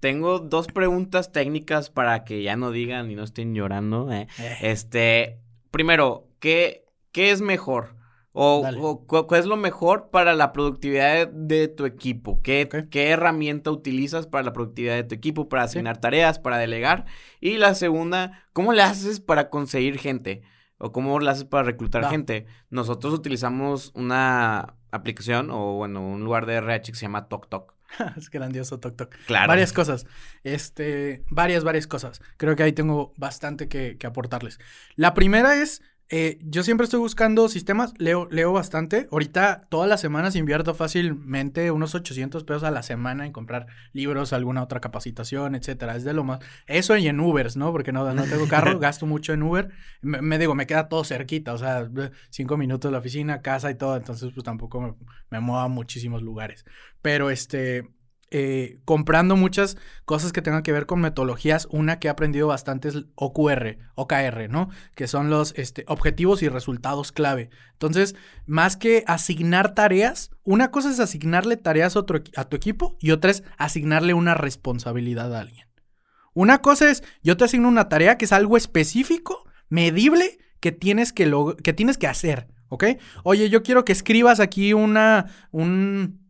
A: tengo dos preguntas técnicas para que ya no digan y no estén llorando. ¿eh? Eh. Este, primero, ¿qué, ¿qué es mejor? O, ¿cuál es lo mejor para la productividad de, tu equipo? ¿Qué, ¿Qué, herramienta utilizas para la productividad de tu equipo? Para asignar tareas, para delegar. Y la segunda, ¿cómo le haces para conseguir gente? ¿O cómo le haces para reclutar gente? Nosotros utilizamos una aplicación o, bueno, un lugar de RH que se llama TokTok.
B: es grandioso Tok. Claro. Varias cosas. Este, varias, varias cosas. Creo que ahí tengo bastante que, que aportarles. La primera es eh, yo siempre estoy buscando sistemas, leo, leo bastante. Ahorita todas las semanas invierto fácilmente unos 800 pesos a la semana en comprar libros, alguna otra capacitación, etcétera. Es de lo más. Eso y en Ubers, ¿no? Porque no, no tengo carro, gasto mucho en Uber. Me, digo, me queda todo cerquita, o sea, cinco minutos de la oficina, casa y todo. Entonces, pues tampoco me, me muevo a muchísimos lugares. Pero este eh, comprando muchas cosas que tengan que ver con metodologías. Una que he aprendido bastante es OQR, OKR, ¿no? Que son los este, objetivos y resultados clave. Entonces, más que asignar tareas, una cosa es asignarle tareas a, a tu equipo y otra es asignarle una responsabilidad a alguien. Una cosa es, yo te asigno una tarea que es algo específico, medible, que tienes que, que, tienes que hacer, ¿ok? Oye, yo quiero que escribas aquí una, un,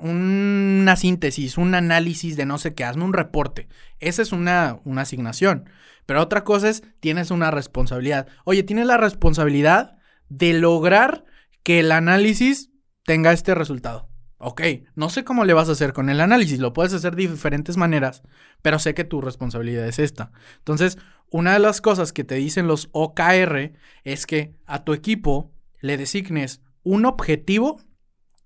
B: una síntesis, un análisis de no sé qué, hazme un reporte. Esa es una, una asignación. Pero otra cosa es, tienes una responsabilidad. Oye, tienes la responsabilidad de lograr que el análisis tenga este resultado. Ok, no sé cómo le vas a hacer con el análisis, lo puedes hacer de diferentes maneras, pero sé que tu responsabilidad es esta. Entonces, una de las cosas que te dicen los OKR es que a tu equipo le designes un objetivo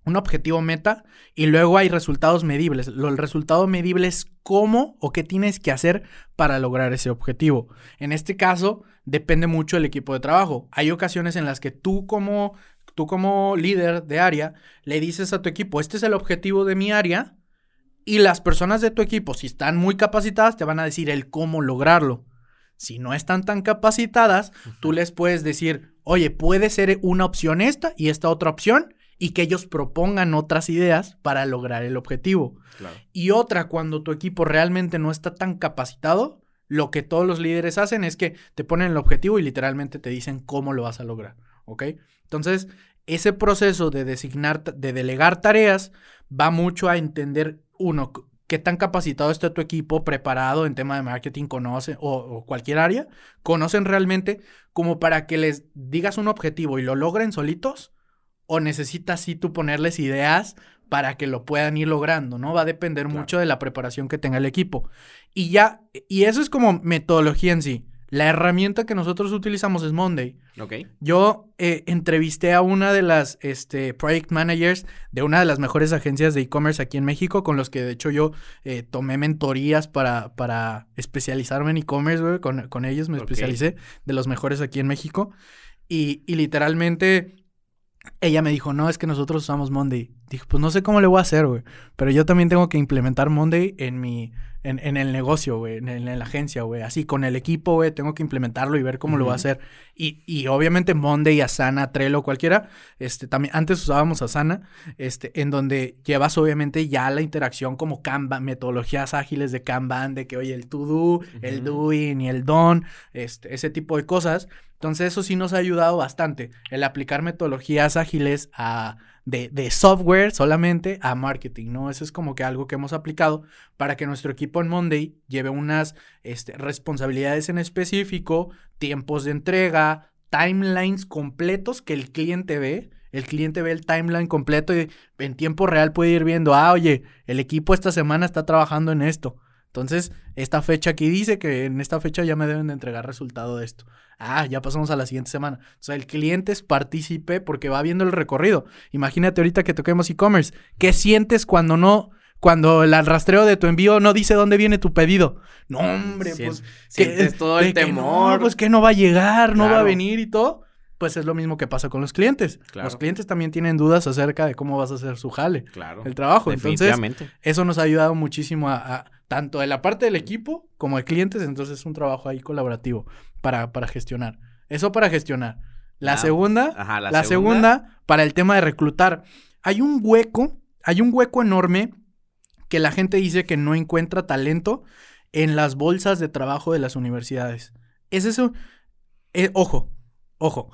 B: un objetivo meta y luego hay resultados medibles. el resultado medible es cómo o qué tienes que hacer para lograr ese objetivo. En este caso, depende mucho del equipo de trabajo. Hay ocasiones en las que tú como, tú como líder de área le dices a tu equipo, este es el objetivo de mi área y las personas de tu equipo, si están muy capacitadas, te van a decir el cómo lograrlo. Si no están tan capacitadas, tú les puedes decir, oye, puede ser una opción esta y esta otra opción y que ellos propongan otras ideas para lograr el objetivo. Y otra, cuando tu equipo realmente no está tan capacitado, lo que todos los líderes hacen es que te ponen el objetivo y literalmente te dicen cómo lo vas a lograr, ¿ok? Entonces, ese proceso de designar, de delegar tareas, va mucho a entender, uno, qué tan capacitado está tu equipo, preparado en tema de marketing, conoce, o, o, cualquier área, conocen realmente como para que les digas un objetivo y lo logren solitos, o necesitas sí tú ponerles ideas para que lo puedan ir logrando, ¿no? Va a depender mucho de la preparación que tenga el equipo. Y ya, y eso es como metodología en sí. La herramienta que nosotros utilizamos es Monday.
A: Ok.
B: Yo eh, entrevisté a una de las este, project managers de una de las mejores agencias de e-commerce aquí en México, con los que de hecho yo eh, tomé mentorías para, para especializarme en e-commerce, con, con, ellos me especialicé, de los mejores aquí en México. Y, y literalmente ella me dijo, no, es que nosotros usamos Monday. Dije, pues no sé cómo le voy a hacer, güey. Pero yo también tengo que implementar Monday en mi, en, en el negocio, güey, en, en, la agencia, güey. Así, con el equipo, güey, tengo que implementarlo y ver cómo lo voy a hacer. Y, y obviamente Monday, Asana, Trello, cualquiera, este, también, antes usábamos Asana, este, en donde llevas obviamente ya la interacción como Kanban, metodologías ágiles de Kanban, de que, oye, el to-do, el doing y el done, este, ese tipo de cosas. Entonces eso sí nos ha ayudado bastante, el aplicar metodologías ágiles a, de, de, software solamente a marketing, ¿no? Eso es como que algo que hemos aplicado para que nuestro equipo en Monday lleve unas este, responsabilidades en específico, tiempos de entrega, timelines completos que el cliente ve. El cliente ve el timeline completo y en tiempo real puede ir viendo, ah, oye, el equipo esta semana está trabajando en esto. Entonces, esta fecha aquí dice que en esta fecha ya me deben de entregar resultado de esto. Ah, ya pasamos a la siguiente semana. O sea, el cliente es partícipe porque va viendo el recorrido. Imagínate ahorita que toquemos e-commerce. ¿Qué sientes cuando no, cuando el rastreo de tu envío no dice dónde viene tu pedido? No, hombre, pues.
A: Sientes todo el temor.
B: no, pues que no va a llegar, no va a venir y todo pues es lo mismo que pasa con los clientes. Los clientes también tienen dudas acerca de cómo vas a hacer su jale, claro. el trabajo. Entonces, eso nos ha ayudado muchísimo a, tanto en la parte del equipo como de clientes. Entonces, es un trabajo ahí colaborativo para, para gestionar. Eso para gestionar. La segunda, la, segunda, para el tema de reclutar. Hay un hueco, hay un hueco enorme que la gente dice que no encuentra talento en las bolsas de trabajo de las universidades. Es eso. Eh, ojo, ojo.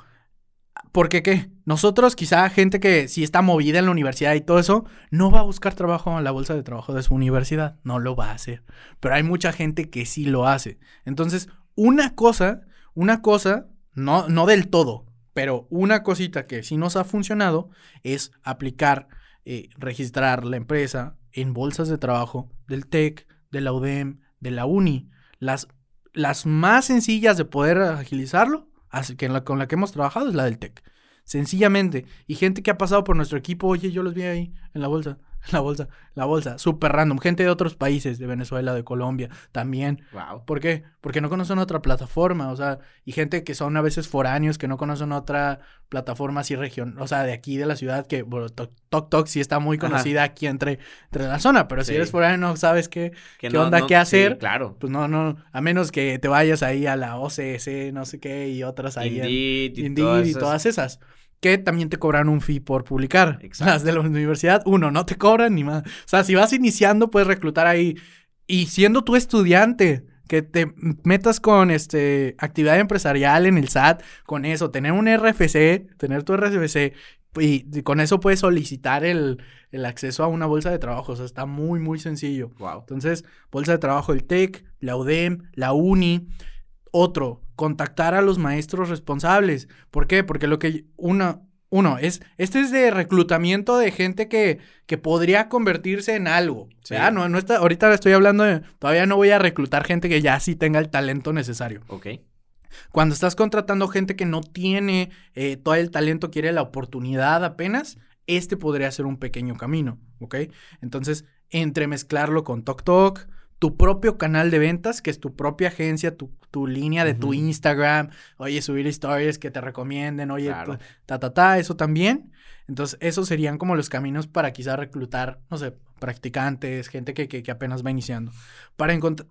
B: Porque qué? Nosotros, quizá gente que si está movida en la universidad y todo eso, no va a buscar trabajo en la bolsa de trabajo de su universidad. No lo va a hacer. Pero hay mucha gente que sí lo hace. Entonces, una cosa, una cosa, no, no del todo, pero una cosita que sí nos ha funcionado es aplicar, eh, registrar la empresa en bolsas de trabajo del TEC, de la UDEM, de la UNI. Las, las más sencillas de poder agilizarlo Que con la que hemos trabajado es la del TEC. Sencillamente. Y gente que ha pasado por nuestro equipo, oye, yo los vi ahí en la bolsa. La bolsa, la bolsa, súper random. Gente de otros países, de Venezuela, de Colombia, también.
A: Wow.
B: ¿Por qué? Porque no conocen otra plataforma, o sea, y gente que son a veces foráneos, que no conocen otra plataforma así región, o sea, de aquí de la ciudad, que bueno, Tok Tok sí está muy conocida aquí entre, entre la zona, pero si eres foráneo no sabes qué, qué onda, qué hacer.
A: claro.
B: Pues no, no, a menos que te vayas ahí a la OCS, no sé qué, y otras ahí.
A: Indeed,
B: y todas esas que también te cobran un fee por publicar. Exacto. Las de la universidad, uno, no te cobran ni más. O sea, si vas iniciando, puedes reclutar ahí. Y siendo tu estudiante, que te metas con este actividad empresarial en el SAT, con eso, tener un RFC, tener tu RFC, y, con eso puedes solicitar el, el, acceso a una bolsa de trabajo. O sea, está muy, muy sencillo.
A: Wow.
B: Entonces, bolsa de trabajo el TEC, la UDEM, la UNI. Otro, contactar a los maestros responsables. ¿Por qué? Porque lo que uno, uno es, este es de reclutamiento de gente que, que podría convertirse en algo. Sí. No, no está, ahorita estoy hablando de, todavía no voy a reclutar gente que ya sí tenga el talento necesario.
A: Ok.
B: Cuando estás contratando gente que no tiene eh, todo el talento, quiere la oportunidad apenas, este podría ser un pequeño camino, ¿ok? Entonces, entremezclarlo con TokTok, tu propio canal de ventas, que es tu propia agencia, tu, tu línea de tu Instagram, oye, subir historias que te recomienden, oye, ta, ta, ta, eso también. Entonces, esos serían como los caminos para quizá reclutar, no sé, practicantes, gente que, que, apenas va iniciando. Para encontrar,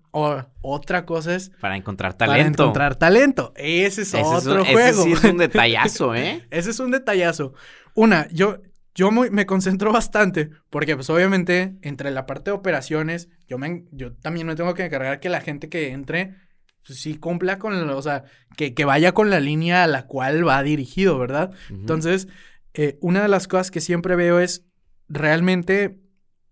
B: otra cosa es...
A: Para encontrar talento.
B: Para encontrar talento. Ese es otro juego. Ese
A: sí es un detallazo, ¿eh?
B: ese es un detallazo. Una, yo, yo me concentro bastante porque pues obviamente entre la parte de operaciones, yo, me, yo también me tengo que encargar que la gente que entre pues, sí cumpla con, o sea, que, que, vaya con la línea a la cual va dirigido, ¿verdad? Entonces, eh, una de las cosas que siempre veo es realmente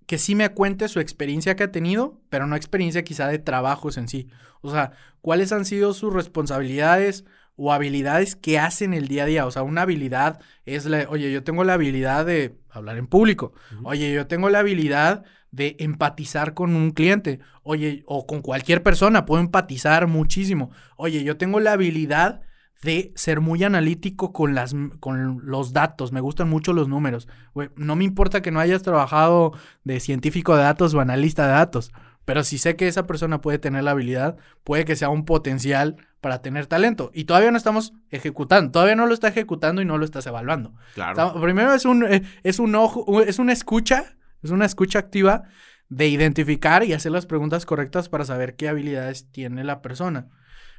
B: que sí me cuente su experiencia que ha tenido, pero no experiencia quizá de trabajos en sí. O sea, cuáles han sido sus responsabilidades, o habilidades que hacen el día a día. O sea, una habilidad es la, oye, yo tengo la habilidad de hablar en público. Oye, yo tengo la habilidad de empatizar con un cliente. Oye, o con cualquier persona, puedo empatizar muchísimo. Oye, yo tengo la habilidad de ser muy analítico con, las, con los datos. Me gustan mucho los números. no me importa que no hayas trabajado de científico de datos o analista de datos. Pero si sé que esa persona puede tener la habilidad, puede que sea un potencial para tener talento. Y todavía no estamos ejecutando, todavía no lo está ejecutando y no lo estás evaluando.
A: Claro.
B: primero es un, eh, es un ojo, es una escucha, es una escucha activa de identificar y hacer las preguntas correctas para saber qué habilidades tiene la persona.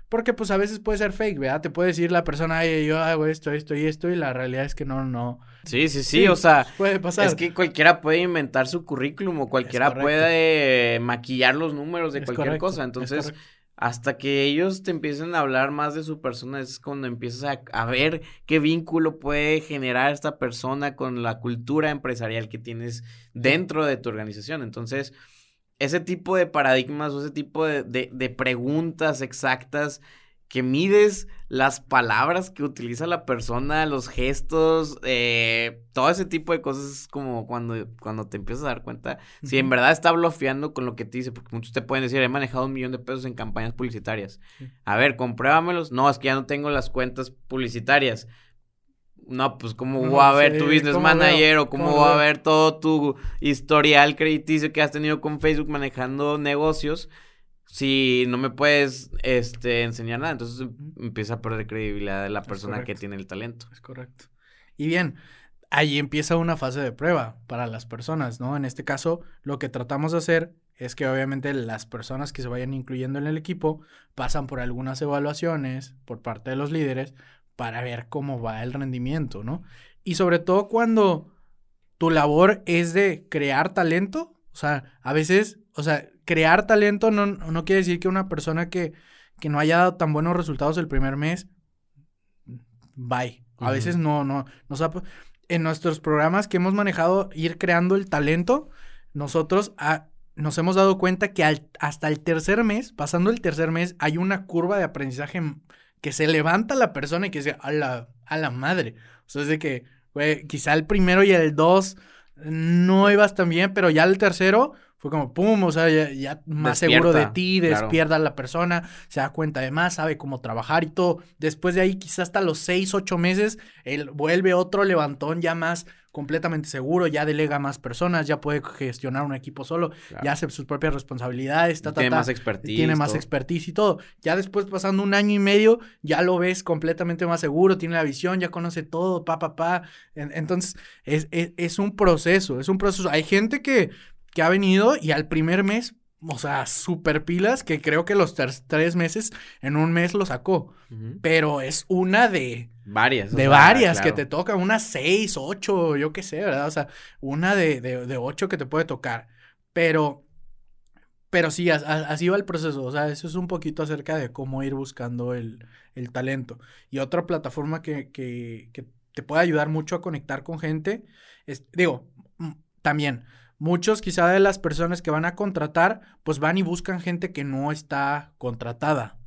B: Porque pues a veces puede ser fake, ¿verdad? Te puede decir la persona, yo hago esto, esto y esto, y la realidad es que no, no.
A: Sí, sí, sí, o sea.
B: Puede pasar.
A: Es que cualquiera puede inventar su currículum o cualquiera puede maquillar los números de cualquier cosa. Entonces, hasta que ellos te empiecen a hablar más de su persona, es cuando empiezas a, ver qué vínculo puede generar esta persona con la cultura empresarial que tienes dentro de tu organización. Entonces, ese tipo de paradigmas o ese tipo de, de preguntas exactas que mides las palabras que utiliza la persona, los gestos, eh, todo ese tipo de cosas es como cuando, cuando te empiezas a dar cuenta si en verdad está bloqueando con lo que te dice, porque muchos te pueden decir, he manejado un millón de pesos en campañas publicitarias. A ver, compruébamelos. No, es que ya no tengo las cuentas publicitarias. No, pues cómo va a ver tu business manager o cómo, va a ver todo tu historial crediticio que has tenido con Facebook manejando negocios si no me puedes este, enseñar nada, entonces empieza a perder credibilidad de la persona que tiene el talento.
B: Es correcto. Y bien, ahí empieza una fase de prueba para las personas, ¿no? En este caso, lo que tratamos de hacer es que obviamente las personas que se vayan incluyendo en el equipo pasan por algunas evaluaciones por parte de los líderes para ver cómo va el rendimiento, ¿no? Y sobre todo cuando tu labor es de crear talento, o sea, a veces, o sea, crear talento no, no quiere decir que una persona que, que, no haya dado tan buenos resultados el primer mes, bye. A veces no, no, nos en nuestros programas que hemos manejado ir creando el talento, nosotros nos hemos dado cuenta que hasta el tercer mes, pasando el tercer mes, hay una curva de aprendizaje que se levanta la persona y que dice, a la, a la madre. O sea, es de que, güey, quizá el primero y el dos no ibas tan bien, pero ya el tercero, fue como, pum, o sea, ya, más seguro de ti, despierta la persona, se da cuenta de más, sabe cómo trabajar y todo. Después de ahí, quizás hasta los seis, ocho meses, él vuelve otro levantón ya más completamente seguro, ya delega más personas, ya puede gestionar un equipo solo, ya hace sus propias responsabilidades,
A: tiene más expertise.
B: Tiene más expertise y todo. Ya después, pasando un año y medio, ya lo ves completamente más seguro, tiene la visión, ya conoce todo, pa, pa, pa. Entonces, es, es un proceso, es un proceso. Hay gente que que ha venido y al primer mes, o sea, super pilas, que creo que los tres meses, en un mes lo sacó. Pero es una de...
A: Varias.
B: De varias que te toca, unas seis, ocho, yo qué sé, ¿verdad? O sea, una de, de, ocho que te puede tocar. Pero... Pero sí, así va el proceso. O sea, eso es un poquito acerca de cómo ir buscando el, el talento. Y otra plataforma que, que, que, te puede ayudar mucho a conectar con gente es, digo, también, muchos quizá de las personas que van a contratar, pues van y buscan gente que no está contratada.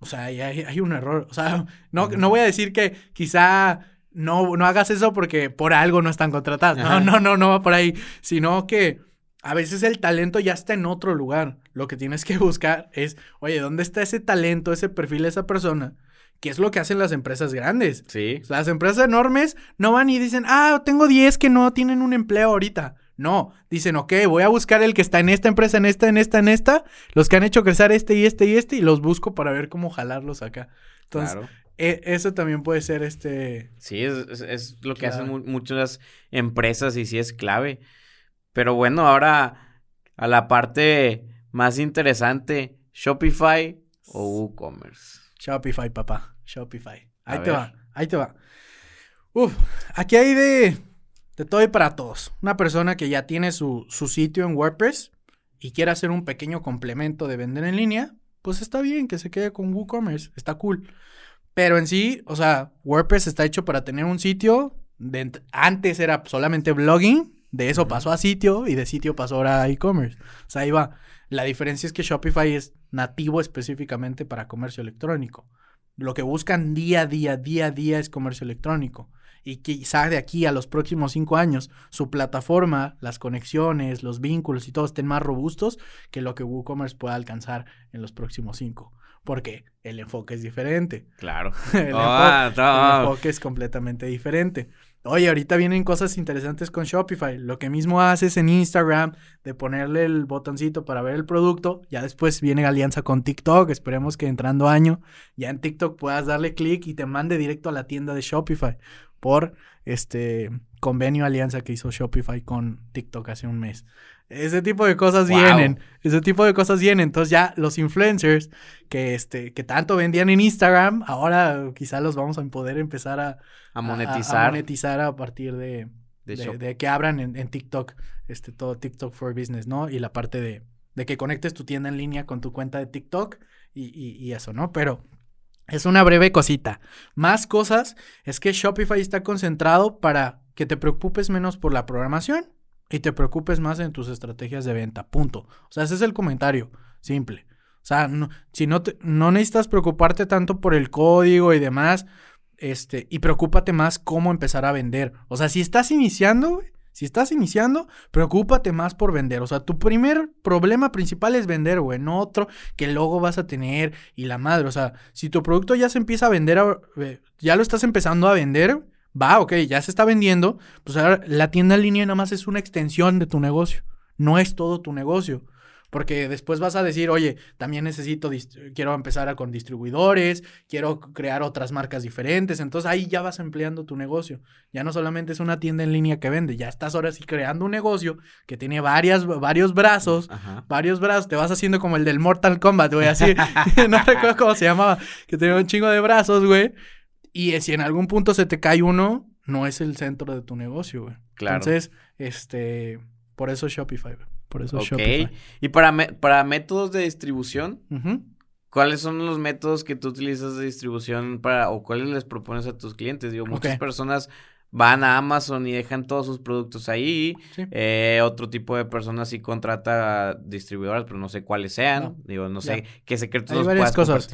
B: O sea, hay, hay un error. O sea, no, no voy a decir que quizá no, no hagas eso porque por algo no están contratados. No, no, no, no va por ahí. Sino que a veces el talento ya está en otro lugar. Lo que tienes que buscar es, oye, ¿dónde está ese talento, ese perfil de esa persona? ¿Qué es lo que hacen las empresas grandes?
A: Sí.
B: Las empresas enormes no van y dicen, ah, tengo 10 que no tienen un empleo ahorita. No, dicen, ok, voy a buscar el que está en esta empresa, en esta, en esta, en esta, los que han hecho crecer este y este y este, y los busco para ver cómo jalarlos acá. Entonces, e, eso también puede ser este...
A: Sí, es, lo que hacen muchas empresas y sí es clave. Pero bueno, ahora a la parte más interesante, Shopify o WooCommerce.
B: Shopify, papá, Shopify. Ahí te va, ahí te va. Uf, aquí hay de de todo y para todos. Una persona que ya tiene su, sitio en WordPress y quiere hacer un pequeño complemento de vender en línea, pues está bien que se quede con WooCommerce, está cool. Pero en sí, o sea, WordPress está hecho para tener un sitio. antes era solamente blogging, de eso pasó a sitio y de sitio pasó ahora a e-commerce. O sea, ahí va. La diferencia es que Shopify es nativo específicamente para comercio electrónico. Lo que buscan día a día, día a día es comercio electrónico y quizá de aquí a los próximos cinco años su plataforma, las conexiones, los vínculos y todo estén más robustos que lo que WooCommerce pueda alcanzar en los próximos cinco. Porque el enfoque es diferente.
A: Claro.
B: el, ah, enfoque, es completamente diferente. Oye, ahorita vienen cosas interesantes con Shopify. Lo que mismo haces en Instagram de ponerle el botoncito para ver el producto. Ya después viene alianza con TikTok. Esperemos que entrando año ya en TikTok puedas darle clic y te mande directo a la tienda de Shopify por este convenio alianza que hizo Shopify con TikTok hace un mes. Ese tipo de cosas vienen, ese tipo de cosas vienen. Entonces ya los influencers que, este, que tanto vendían en Instagram, ahora quizá los vamos a poder empezar a,
A: a monetizar.
B: A, monetizar a partir de, de, que abran en, en, TikTok, este, todo TikTok for Business, ¿no? Y la parte de, de que conectes tu tienda en línea con tu cuenta de TikTok y, eso, ¿no? Pero es una breve cosita. Más cosas es que Shopify está concentrado para que te preocupes menos por la programación y te preocupes más en tus estrategias de venta. Punto. O sea, ese es el comentario. Simple. O sea, si no, te, no necesitas preocuparte tanto por el código y demás, este, y preocúpate más cómo empezar a vender. O sea, si estás iniciando, si estás iniciando, preocúpate más por vender. O sea, tu primer problema principal es vender, güey, no otro que luego vas a tener y la madre. O sea, si tu producto ya se empieza a vender, eh, ya lo estás empezando a vender, va, ok, ya se está vendiendo, pues ahora la tienda en línea nada más es una extensión de tu negocio. No es todo tu negocio. Porque después vas a decir, oye, también necesito, quiero empezar a con distribuidores, quiero crear otras marcas diferentes. Entonces ahí ya vas empleando tu negocio. Ya no solamente es una tienda en línea que vende, ya estás ahora sí creando un negocio que tiene varias, varios brazos, varios brazos. Te vas haciendo como el del Mortal Kombat, güey, así. no recuerdo cómo se llamaba, que tenía un chingo de brazos, güey. Y si en algún punto se te cae uno, no es el centro de tu negocio, güey. Claro. Entonces, este, por eso Shopify, güey. Por eso
A: Shopify. Y para, para métodos de distribución, ¿cuáles son los métodos que tú utilizas de distribución para, o cuáles les propones a tus clientes? Digo, muchas personas van a Amazon y dejan todos sus productos ahí. Eh, otro tipo de personas sí contrata distribuidoras, pero no sé cuáles sean. Digo, no sé qué secretos
B: Hay varias cosas.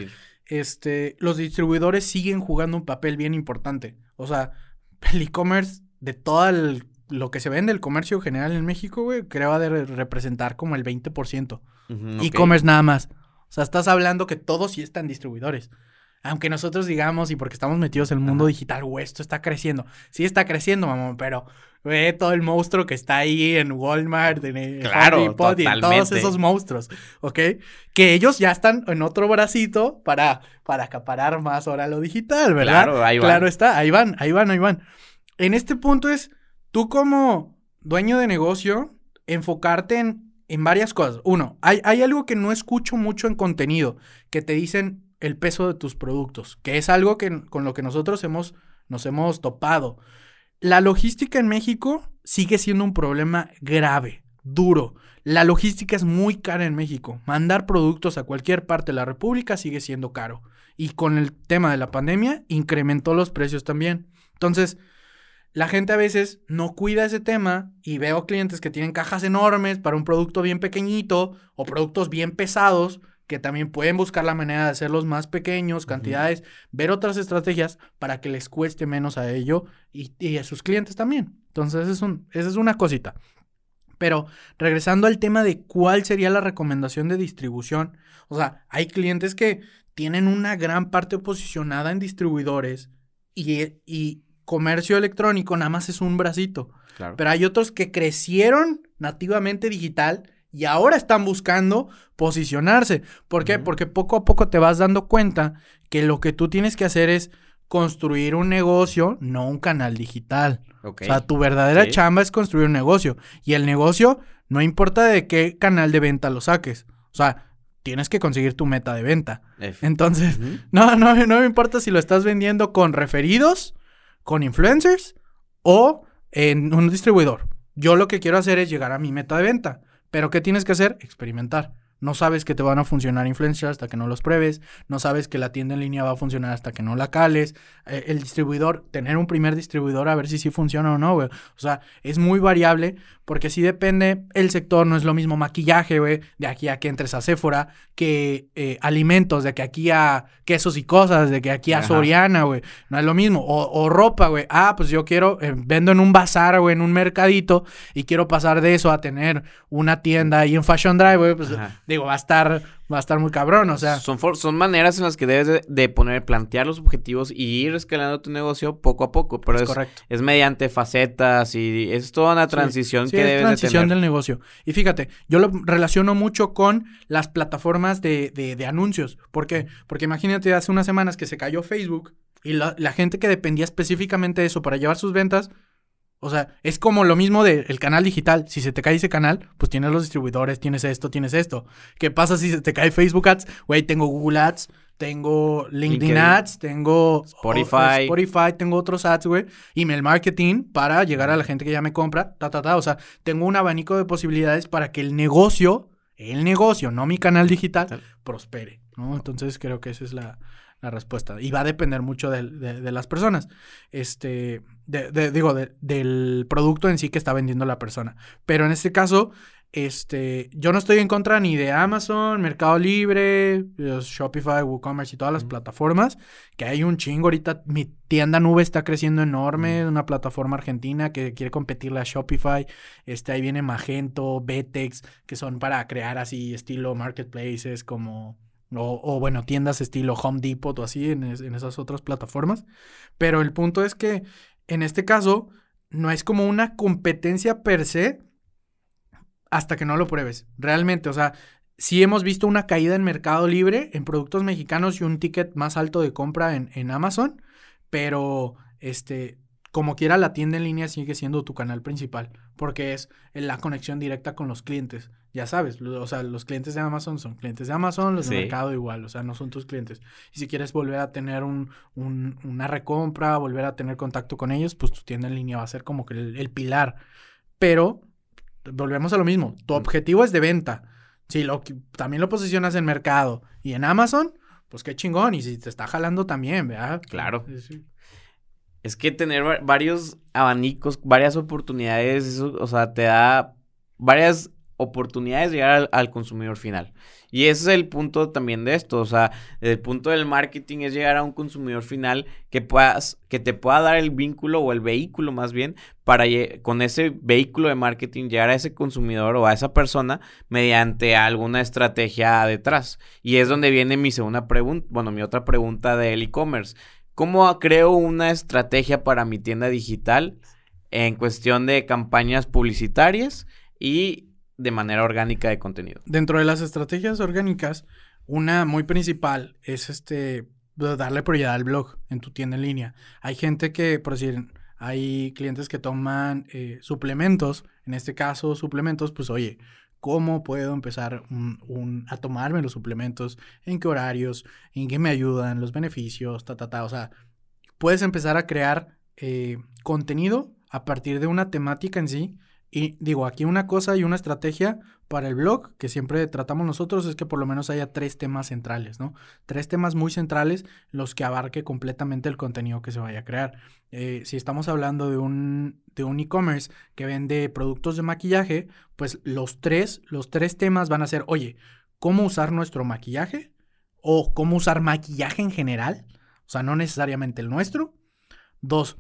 B: Este, los distribuidores siguen jugando un papel bien importante. O sea, el e-commerce de todo el lo que se vende el comercio general en México, güey, creo va de representar como el 20%. E-commerce nada más. O sea, estás hablando que todos sí están distribuidores. Aunque nosotros digamos, y porque estamos metidos en el mundo digital, güey, esto está creciendo. Sí está creciendo, mamón, pero ve todo el monstruo que está ahí en Walmart, en claro, y en todos esos monstruos, ¿ok? Que ellos ya están en otro bracito para, para acaparar más ahora lo digital, ¿verdad? Claro, ahí van. Claro está, ahí van, ahí van, ahí van. En este punto es tú como dueño de negocio, enfocarte en, en varias cosas. Uno, hay, hay, algo que no escucho mucho en contenido, que te dicen el peso de tus productos, que es algo que, con lo que nosotros hemos, nos hemos topado. La logística en México sigue siendo un problema grave, duro. La logística es muy cara en México. Mandar productos a cualquier parte de la República sigue siendo caro. Y con el tema de la pandemia, incrementó los precios también. Entonces, la gente a veces no cuida ese tema y veo clientes que tienen cajas enormes para un producto bien pequeñito o productos bien pesados que también pueden buscar la manera de hacerlos más pequeños, cantidades, ver otras estrategias para que les cueste menos a ello y, a sus clientes también. Entonces, es un, esa es una cosita. Pero regresando al tema de cuál sería la recomendación de distribución, o sea, hay clientes que tienen una gran parte posicionada en distribuidores y, y comercio electrónico nada más es un bracito. Pero hay otros que crecieron nativamente digital y ahora están buscando posicionarse. ¿Por qué? Porque poco a poco te vas dando cuenta que lo que tú tienes que hacer es construir un negocio, no un canal digital. O sea, tu verdadera chamba es construir un negocio. Y el negocio, no importa de qué canal de venta lo saques. O sea, tienes que conseguir tu meta de venta. Entonces, no, no, no me importa si lo estás vendiendo con referidos con influencers o en un distribuidor. Yo lo que quiero hacer es llegar a mi meta de venta. Pero ¿qué tienes que hacer? Experimentar. No sabes que te van a funcionar influencers hasta que no los pruebes. No sabes que la tienda en línea va a funcionar hasta que no la cales. Eh, el distribuidor, tener un primer distribuidor a ver si sí funciona o no, güey. O sea, es muy variable porque sí depende el sector. No es lo mismo maquillaje, güey, de aquí a que entres a Sephora, que eh, alimentos, de que aquí a quesos y cosas, de que aquí a Soriana, güey. No es lo mismo. O, ropa, güey. Ah, pues yo quiero, eh, vendo en un bazar, güey, en un mercadito y quiero pasar de eso a tener una tienda ahí en Fashion Drive, güey. Pues digo, va a estar, va a estar muy cabrón, o sea.
A: Son, son maneras en las que debes de, poner, plantear los objetivos y ir escalando tu negocio poco a poco, pero es, correcto. es mediante facetas y es toda una transición que debes transición
B: del negocio. Y fíjate, yo lo relaciono mucho con las plataformas de, de, anuncios. ¿Por qué? Porque imagínate, hace unas semanas que se cayó Facebook y la, la gente que dependía específicamente de eso para llevar sus ventas, o sea, es como lo mismo del canal digital. Si se te cae ese canal, pues tienes los distribuidores, tienes esto, tienes esto. ¿Qué pasa si se te cae Facebook Ads? Güey, tengo Google Ads, tengo LinkedIn, Ads, tengo
A: Spotify.
B: Spotify, tengo otros ads, güey. Email marketing para llegar a la gente que ya me compra, ta, ta, ta. O sea, tengo un abanico de posibilidades para que el negocio, el negocio, no mi canal digital, prospere. ¿no? Entonces creo que esa es la, respuesta. Y va a depender mucho de, de, las personas. Este, de, digo, del producto en sí que está vendiendo la persona. Pero en este caso, este, yo no estoy en contra ni de Amazon, Mercado Libre, Shopify, WooCommerce y todas las plataformas, que hay un chingo ahorita. Mi tienda nube está creciendo enorme, una plataforma argentina que quiere competirle a Shopify. Este, ahí viene Magento, Betex, que son para crear así estilo marketplaces como o, bueno, tiendas estilo Home Depot o así en, en esas otras plataformas. Pero el punto es que en este caso no es como una competencia per se, hasta que no lo pruebes. Realmente, o sea, sí hemos visto una caída en Mercado Libre en productos mexicanos y un ticket más alto de compra en, Amazon, pero este, como quiera la tienda en línea sigue siendo tu canal principal, porque es la conexión directa con los clientes. Ya sabes, o sea, los clientes de Amazon son clientes de Amazon, los de mercado igual, o sea, no son tus clientes. Y si quieres volver a tener un, una recompra, volver a tener contacto con ellos, pues tu tienda en línea va a ser como que el pilar. Pero volvemos a lo mismo. Tu objetivo es de venta. Si lo, también lo posicionas en mercado y en Amazon, pues qué chingón. Y si te está jalando también, ¿verdad?
A: Claro. Es que tener varios abanicos, varias oportunidades, eso, o sea, te da varias oportunidades de llegar al, consumidor final. Y ese es el punto también de esto, o sea, el punto del marketing es llegar a un consumidor final que puedas, que te pueda dar el vínculo o el vehículo más bien para con ese vehículo de marketing llegar a ese consumidor o a esa persona mediante alguna estrategia detrás. Y es donde viene mi segunda pregunta, bueno, mi otra pregunta del e-commerce. ¿Cómo creo una estrategia para mi tienda digital en cuestión de campañas publicitarias y de manera orgánica de contenido.
B: Dentro de las estrategias orgánicas, una muy principal es este darle prioridad al blog en tu tienda en línea. Hay gente que, por decir, hay clientes que toman eh, suplementos, en este caso suplementos, pues oye, ¿cómo puedo empezar a tomarme los suplementos? ¿En qué horarios? ¿En qué me ayudan? ¿Los beneficios? Ta, ta, ta. O sea, puedes empezar a crear eh, contenido a partir de una temática en sí y digo, aquí una cosa y una estrategia para el blog que siempre tratamos nosotros es que por lo menos haya tres temas centrales, ¿no? Tres temas muy centrales los que abarque completamente el contenido que se vaya a crear. Eh, si estamos hablando de un de un e-commerce que vende productos de maquillaje, pues los tres, los tres temas van a ser, oye, ¿cómo usar nuestro maquillaje? O cómo usar maquillaje en general, o sea, no necesariamente el nuestro. Dos,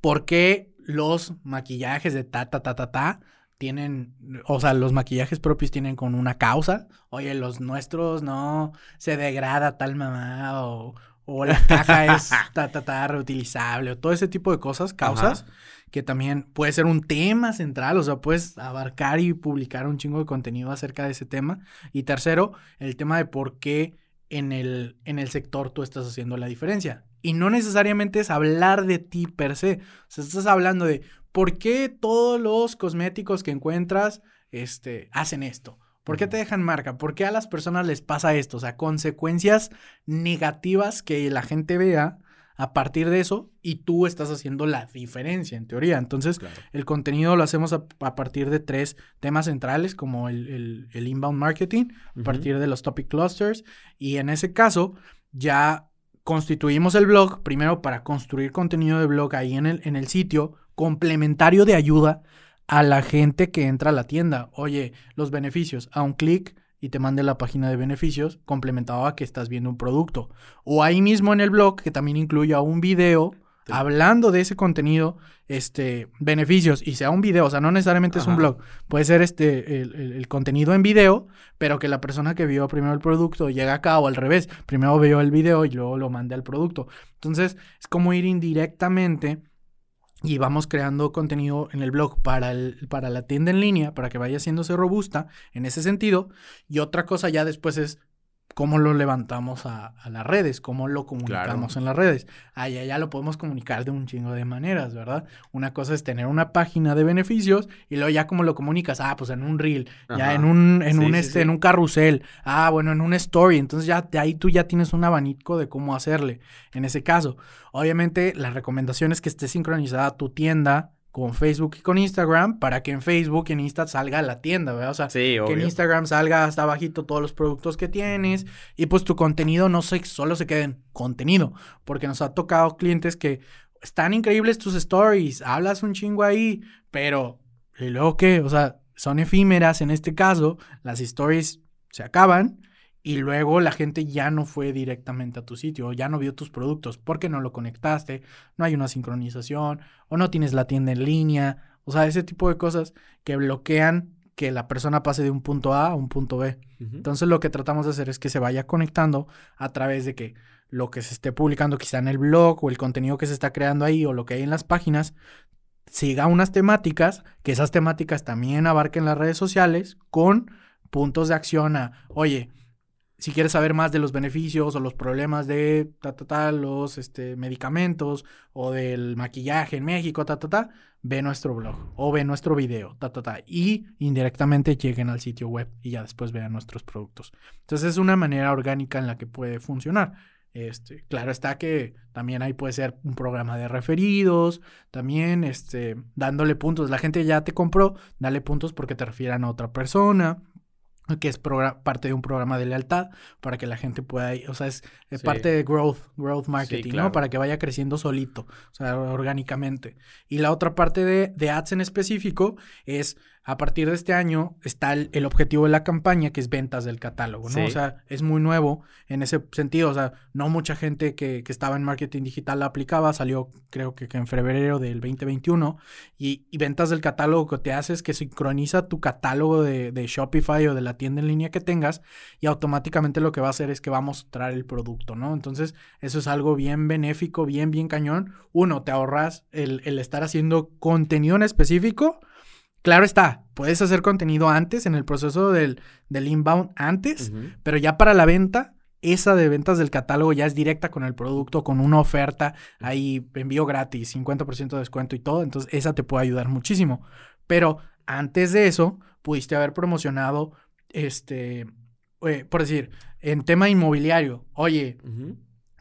B: ¿por qué los maquillajes de ta, ta, ta, ta, ta, tienen, o sea, los maquillajes propios tienen con una causa. Oye, los nuestros no se degrada tal mamá o, o la caja es ta, ta, ta, reutilizable o todo ese tipo de cosas, causas, que también puede ser un tema central, o sea, puedes abarcar y publicar un chingo de contenido acerca de ese tema. Y tercero, el tema de por qué en el, en el sector tú estás haciendo la diferencia. Y no necesariamente es hablar de ti per se. O sea, estás hablando de por qué todos los cosméticos que encuentras este, hacen esto. ¿Por qué te dejan marca? ¿Por qué a las personas les pasa esto? O sea, consecuencias negativas que la gente vea a partir de eso y tú estás haciendo la diferencia en teoría. Entonces, el contenido lo hacemos a, partir de tres temas centrales como el, inbound marketing, a partir de los topic clusters y en ese caso ya constituimos el blog primero para construir contenido de blog ahí en el, en el sitio, complementario de ayuda a la gente que entra a la tienda. Oye, los beneficios, a un clic y te mande la página de beneficios complementado a que estás viendo un producto. O ahí mismo en el blog que también incluya un video hablando de ese contenido, este, beneficios, y sea un video, o sea, no necesariamente es un blog, puede ser este, el, contenido en video, pero que la persona que vio primero el producto llega acá o al revés, primero vio el video y luego lo mande al producto. Entonces, es como ir indirectamente y vamos creando contenido en el blog para, el, para la tienda en línea, para que vaya haciéndose robusta en ese sentido. Y otra cosa ya después es cómo lo levantamos a, las redes, cómo lo comunicamos en las redes. Allá ya lo podemos comunicar de un chingo de maneras, ¿verdad? Una cosa es tener una página de beneficios y luego ya cómo lo comunicas, ah, pues en un reel, ya en un, en un este, en un carrusel, ah, bueno, en un story. Entonces ya de ahí tú ya tienes un abanico de cómo hacerle. En ese caso, obviamente la recomendación es que esté sincronizada tu tienda con Facebook y con Instagram para que en Facebook y en Insta salga la tienda, ¿verdad? O sea,
A: Sí,
B: que en. Instagram salga hasta abajito todos los productos que tienes y pues tu contenido no se, solo se quede en contenido, porque nos ha tocado clientes que están increíbles tus stories, hablas un chingo ahí, pero ¿y luego qué? O sea, son efímeras en este caso, las stories se acaban y luego la gente ya no fue directamente a tu sitio, o ya no vio tus productos porque no lo conectaste, no hay una sincronización o no tienes la tienda en línea, o sea, ese tipo de cosas que bloquean que la persona pase de un punto A a un punto B. Entonces lo que tratamos de hacer es que se vaya conectando a través de que lo que se esté publicando quizá en el blog o el contenido que se está creando ahí o lo que hay en las páginas siga unas temáticas, que esas temáticas también abarquen las redes sociales con puntos de acción a, oye, si quieres saber más de los beneficios o los problemas de ta, ta, ta, los este, medicamentos o del maquillaje en México, ta, ta, ta, ve nuestro blog o ve nuestro video, ta, ta, ta, y indirectamente lleguen al sitio web y ya después vean nuestros productos. Entonces es una manera orgánica en la que puede funcionar. Este, claro está que también ahí puede ser un programa de referidos, también este, dándole puntos. La gente ya te compró, dale puntos porque te refieran a otra persona que es parte de un programa de lealtad para que la gente pueda, ir- o sea, es, es
A: Sí.
B: parte de growth, growth marketing,
A: claro.
B: ¿no? Para que vaya creciendo solito, o sea, orgánicamente. Y la otra parte de, de ads en específico es, a partir de este año, está el, el objetivo de la campaña, que es ventas del catálogo, ¿no?
A: Sí.
B: O sea, es muy nuevo en ese sentido, o sea, no mucha gente que, que estaba en marketing digital la aplicaba, salió creo que, que en febrero del 2021, y, y ventas del catálogo que te hace es que sincroniza tu catálogo de, de Shopify o de la tienda en línea que tengas y automáticamente lo que va a hacer es que va a mostrar el producto, ¿no? Entonces, eso es algo bien benéfico, bien, bien cañón. Uno, te ahorras el, el estar haciendo contenido en específico. Claro está, puedes hacer contenido antes, en el proceso del, del inbound antes, pero ya para la venta, esa de ventas del catálogo ya es directa con el producto, con una oferta, ahí envío gratis, 50% de descuento y todo, entonces esa te puede ayudar muchísimo. Pero antes de eso, pudiste haber promocionado, este, eh, por decir, en tema inmobiliario, oye.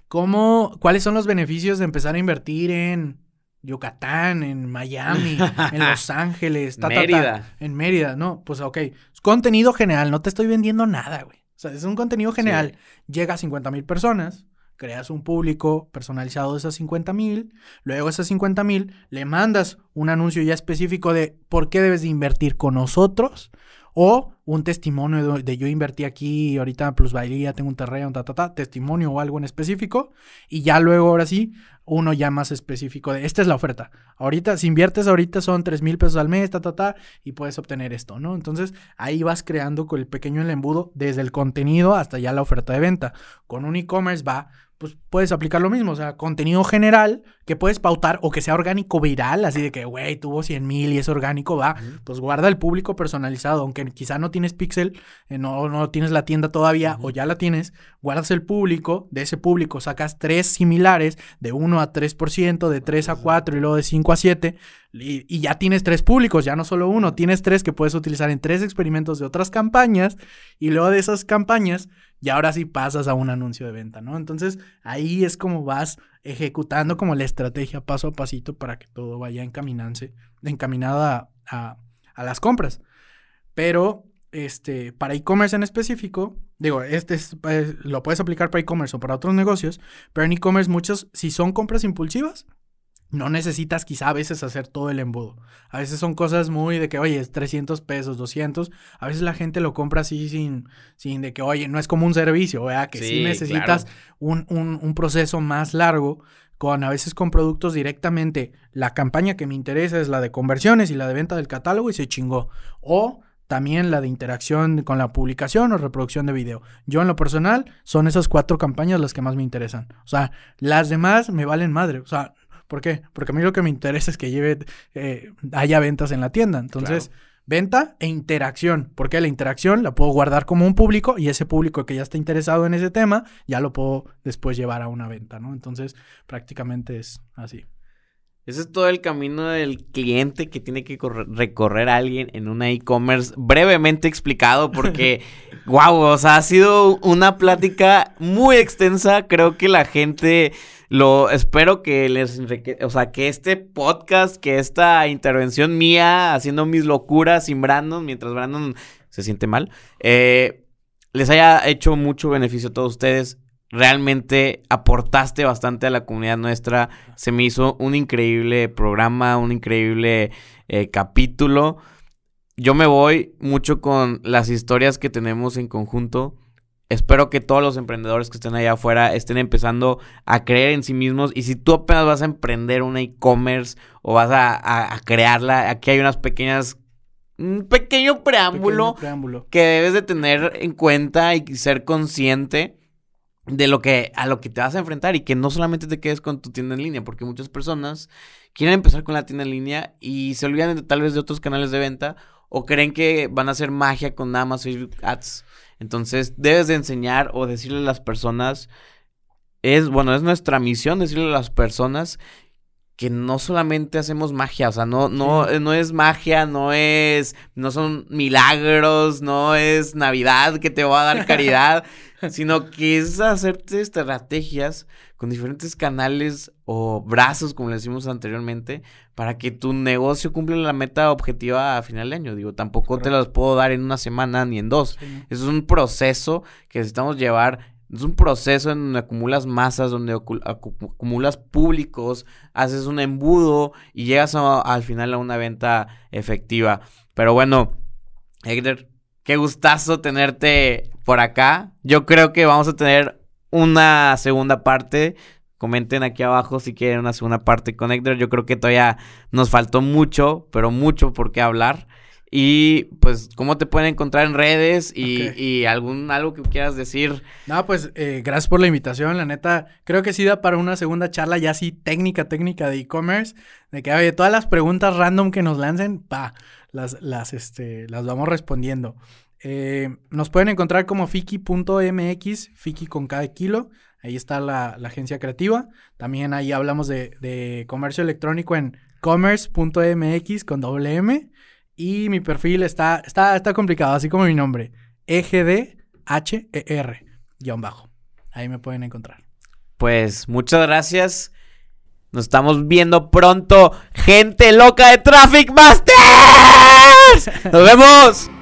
B: ¿cómo, cuáles son los beneficios de empezar a invertir en Yucatán, en Miami, en Los Ángeles, ta, ta, ta,
A: Mérida.
B: en Mérida? No, pues ok, es contenido general, no te estoy vendiendo nada, güey. O sea, es un contenido general. Llega a 50 mil personas, creas un público personalizado de esas 50 mil, luego esas 50 mil le mandas un anuncio ya específico de por qué debes de invertir con nosotros o un testimonio de, de yo invertí aquí y ahorita plusvalía, tengo un terreno, ta, ta, ta, testimonio o algo en específico y ya luego ahora sí uno ya más específico de esta es la oferta. Ahorita, si inviertes ahorita son 3 mil pesos al mes, ta, ta, ta, y puedes obtener esto, ¿no? Entonces ahí vas creando con el pequeño el embudo desde el contenido hasta ya la oferta de venta. Con un e-commerce va, pues puedes aplicar lo mismo, o sea, contenido general que puedes pautar o que sea orgánico viral, así de que, güey, tuvo 100 mil y es orgánico, va, pues guarda el público personalizado, aunque quizá no tienes pixel, eh, no, no tienes la tienda todavía o ya la tienes, guardas el público, de ese público sacas tres similares, de 1 a 3%, de 3 a 4 y luego de 5 a 7, y, ya tienes tres públicos, ya no solo uno, tienes tres que puedes utilizar en tres experimentos de otras campañas, y luego de esas campañas, y ahora sí pasas a un anuncio de venta, ¿no? Entonces ahí es como vas ejecutando como la estrategia paso a pasito para que todo vaya encaminado a, a- a las compras. Pero este, para e-commerce en específico, digo, este es, eh, lo puedes aplicar para e-commerce o para otros negocios, pero en e-commerce muchos, si son compras impulsivas, no necesitas quizá a veces hacer todo el embudo. A veces son cosas muy de que, oye, es 300 pesos, 200. A veces la gente lo compra así sin, sin de que, oye, no es como un servicio, ¿verdad? Que sí,
A: Sí,
B: necesitas
A: claro.
B: un, un- un proceso más largo. Con a veces con productos directamente. La campaña que me interesa es la de conversiones y la de venta del catálogo y se chingó. O también la de interacción con la publicación o reproducción de video. Yo en lo personal son esas cuatro campañas las que más me interesan. O sea, las demás me valen madre. O sea, ¿por qué? Porque a mí lo que me interesa es que lleve, eh, haya ventas en la tienda. Entonces, venta e interacción. Porque la interacción la puedo guardar como un público y ese público que ya está interesado en ese tema, ya lo puedo después llevar a una venta, ¿no? Entonces, prácticamente es así.
A: Ese es todo el camino del cliente que tiene que recorrer a alguien en una e-commerce brevemente explicado porque, wow, o sea, ha sido una plática muy extensa. Creo que la gente lo espero que les, o sea, que este podcast, que esta intervención mía haciendo mis locuras sin Brandon, mientras Brandon se siente mal, eh, les haya hecho mucho beneficio a todos ustedes realmente aportaste bastante a la comunidad nuestra. Se me hizo un increíble programa, un increíble eh, capítulo. Yo me voy mucho con las historias que tenemos en conjunto. Espero que todos los emprendedores que estén allá afuera estén empezando a creer en sí mismos. Y si tú apenas vas a emprender una e-commerce o vas a, crearla, aquí hay unas pequeñas un pequeño preámbulo, preámbulo, que debes de tener en cuenta y ser consciente de lo que a lo que te vas a enfrentar y que no solamente te quedes con tu tienda en línea, porque muchas personas quieren empezar con la tienda en línea y se olvidan de, tal vez de otros canales de venta o creen que van a hacer magia con nada más Facebook Ads. Entonces, debes de enseñar o decirle a las personas es bueno, es nuestra misión decirle a las personas que no solamente hacemos magia, o sea, no, no, no es magia, no es, no son milagros, no es Navidad que te va a dar caridad, sino que es hacerte estrategias con diferentes canales o brazos, como le decimos anteriormente, para que tu negocio cumpla la meta objetiva a final de año. Digo, tampoco te las puedo dar en una semana ni en dos. Es un proceso que necesitamos llevar es un proceso en donde acumulas masas, donde acumulas públicos, haces un embudo y llegas al final a una venta efectiva. Pero bueno, Héctor, qué gustazo tenerte por acá. Yo creo que vamos a tener una segunda parte. Comenten aquí abajo si quieren una segunda parte con Héctor. Yo creo que todavía nos faltó mucho, pero mucho por qué hablar. Y pues, ¿cómo te pueden encontrar en redes? Y, algún algo que quieras decir.
B: No, pues, eh, gracias por la invitación. La neta, creo que sí da para una segunda charla ya así técnica, técnica de e-commerce. De que, oye, todas las preguntas random que nos lancen, pa, las, las, este, las vamos respondiendo. Eh, nos pueden encontrar como fiki.mx, fiki con cada kilo. Ahí está la, agencia creativa. También ahí hablamos de, de comercio electrónico en commerce.mx con doble M. Y mi perfil está, está, está complicado, así como mi nombre. EGDHER, guion bajo. Ahí me pueden encontrar.
A: Pues muchas gracias. Nos estamos viendo pronto. Gente loca de Traffic Masters. Nos vemos.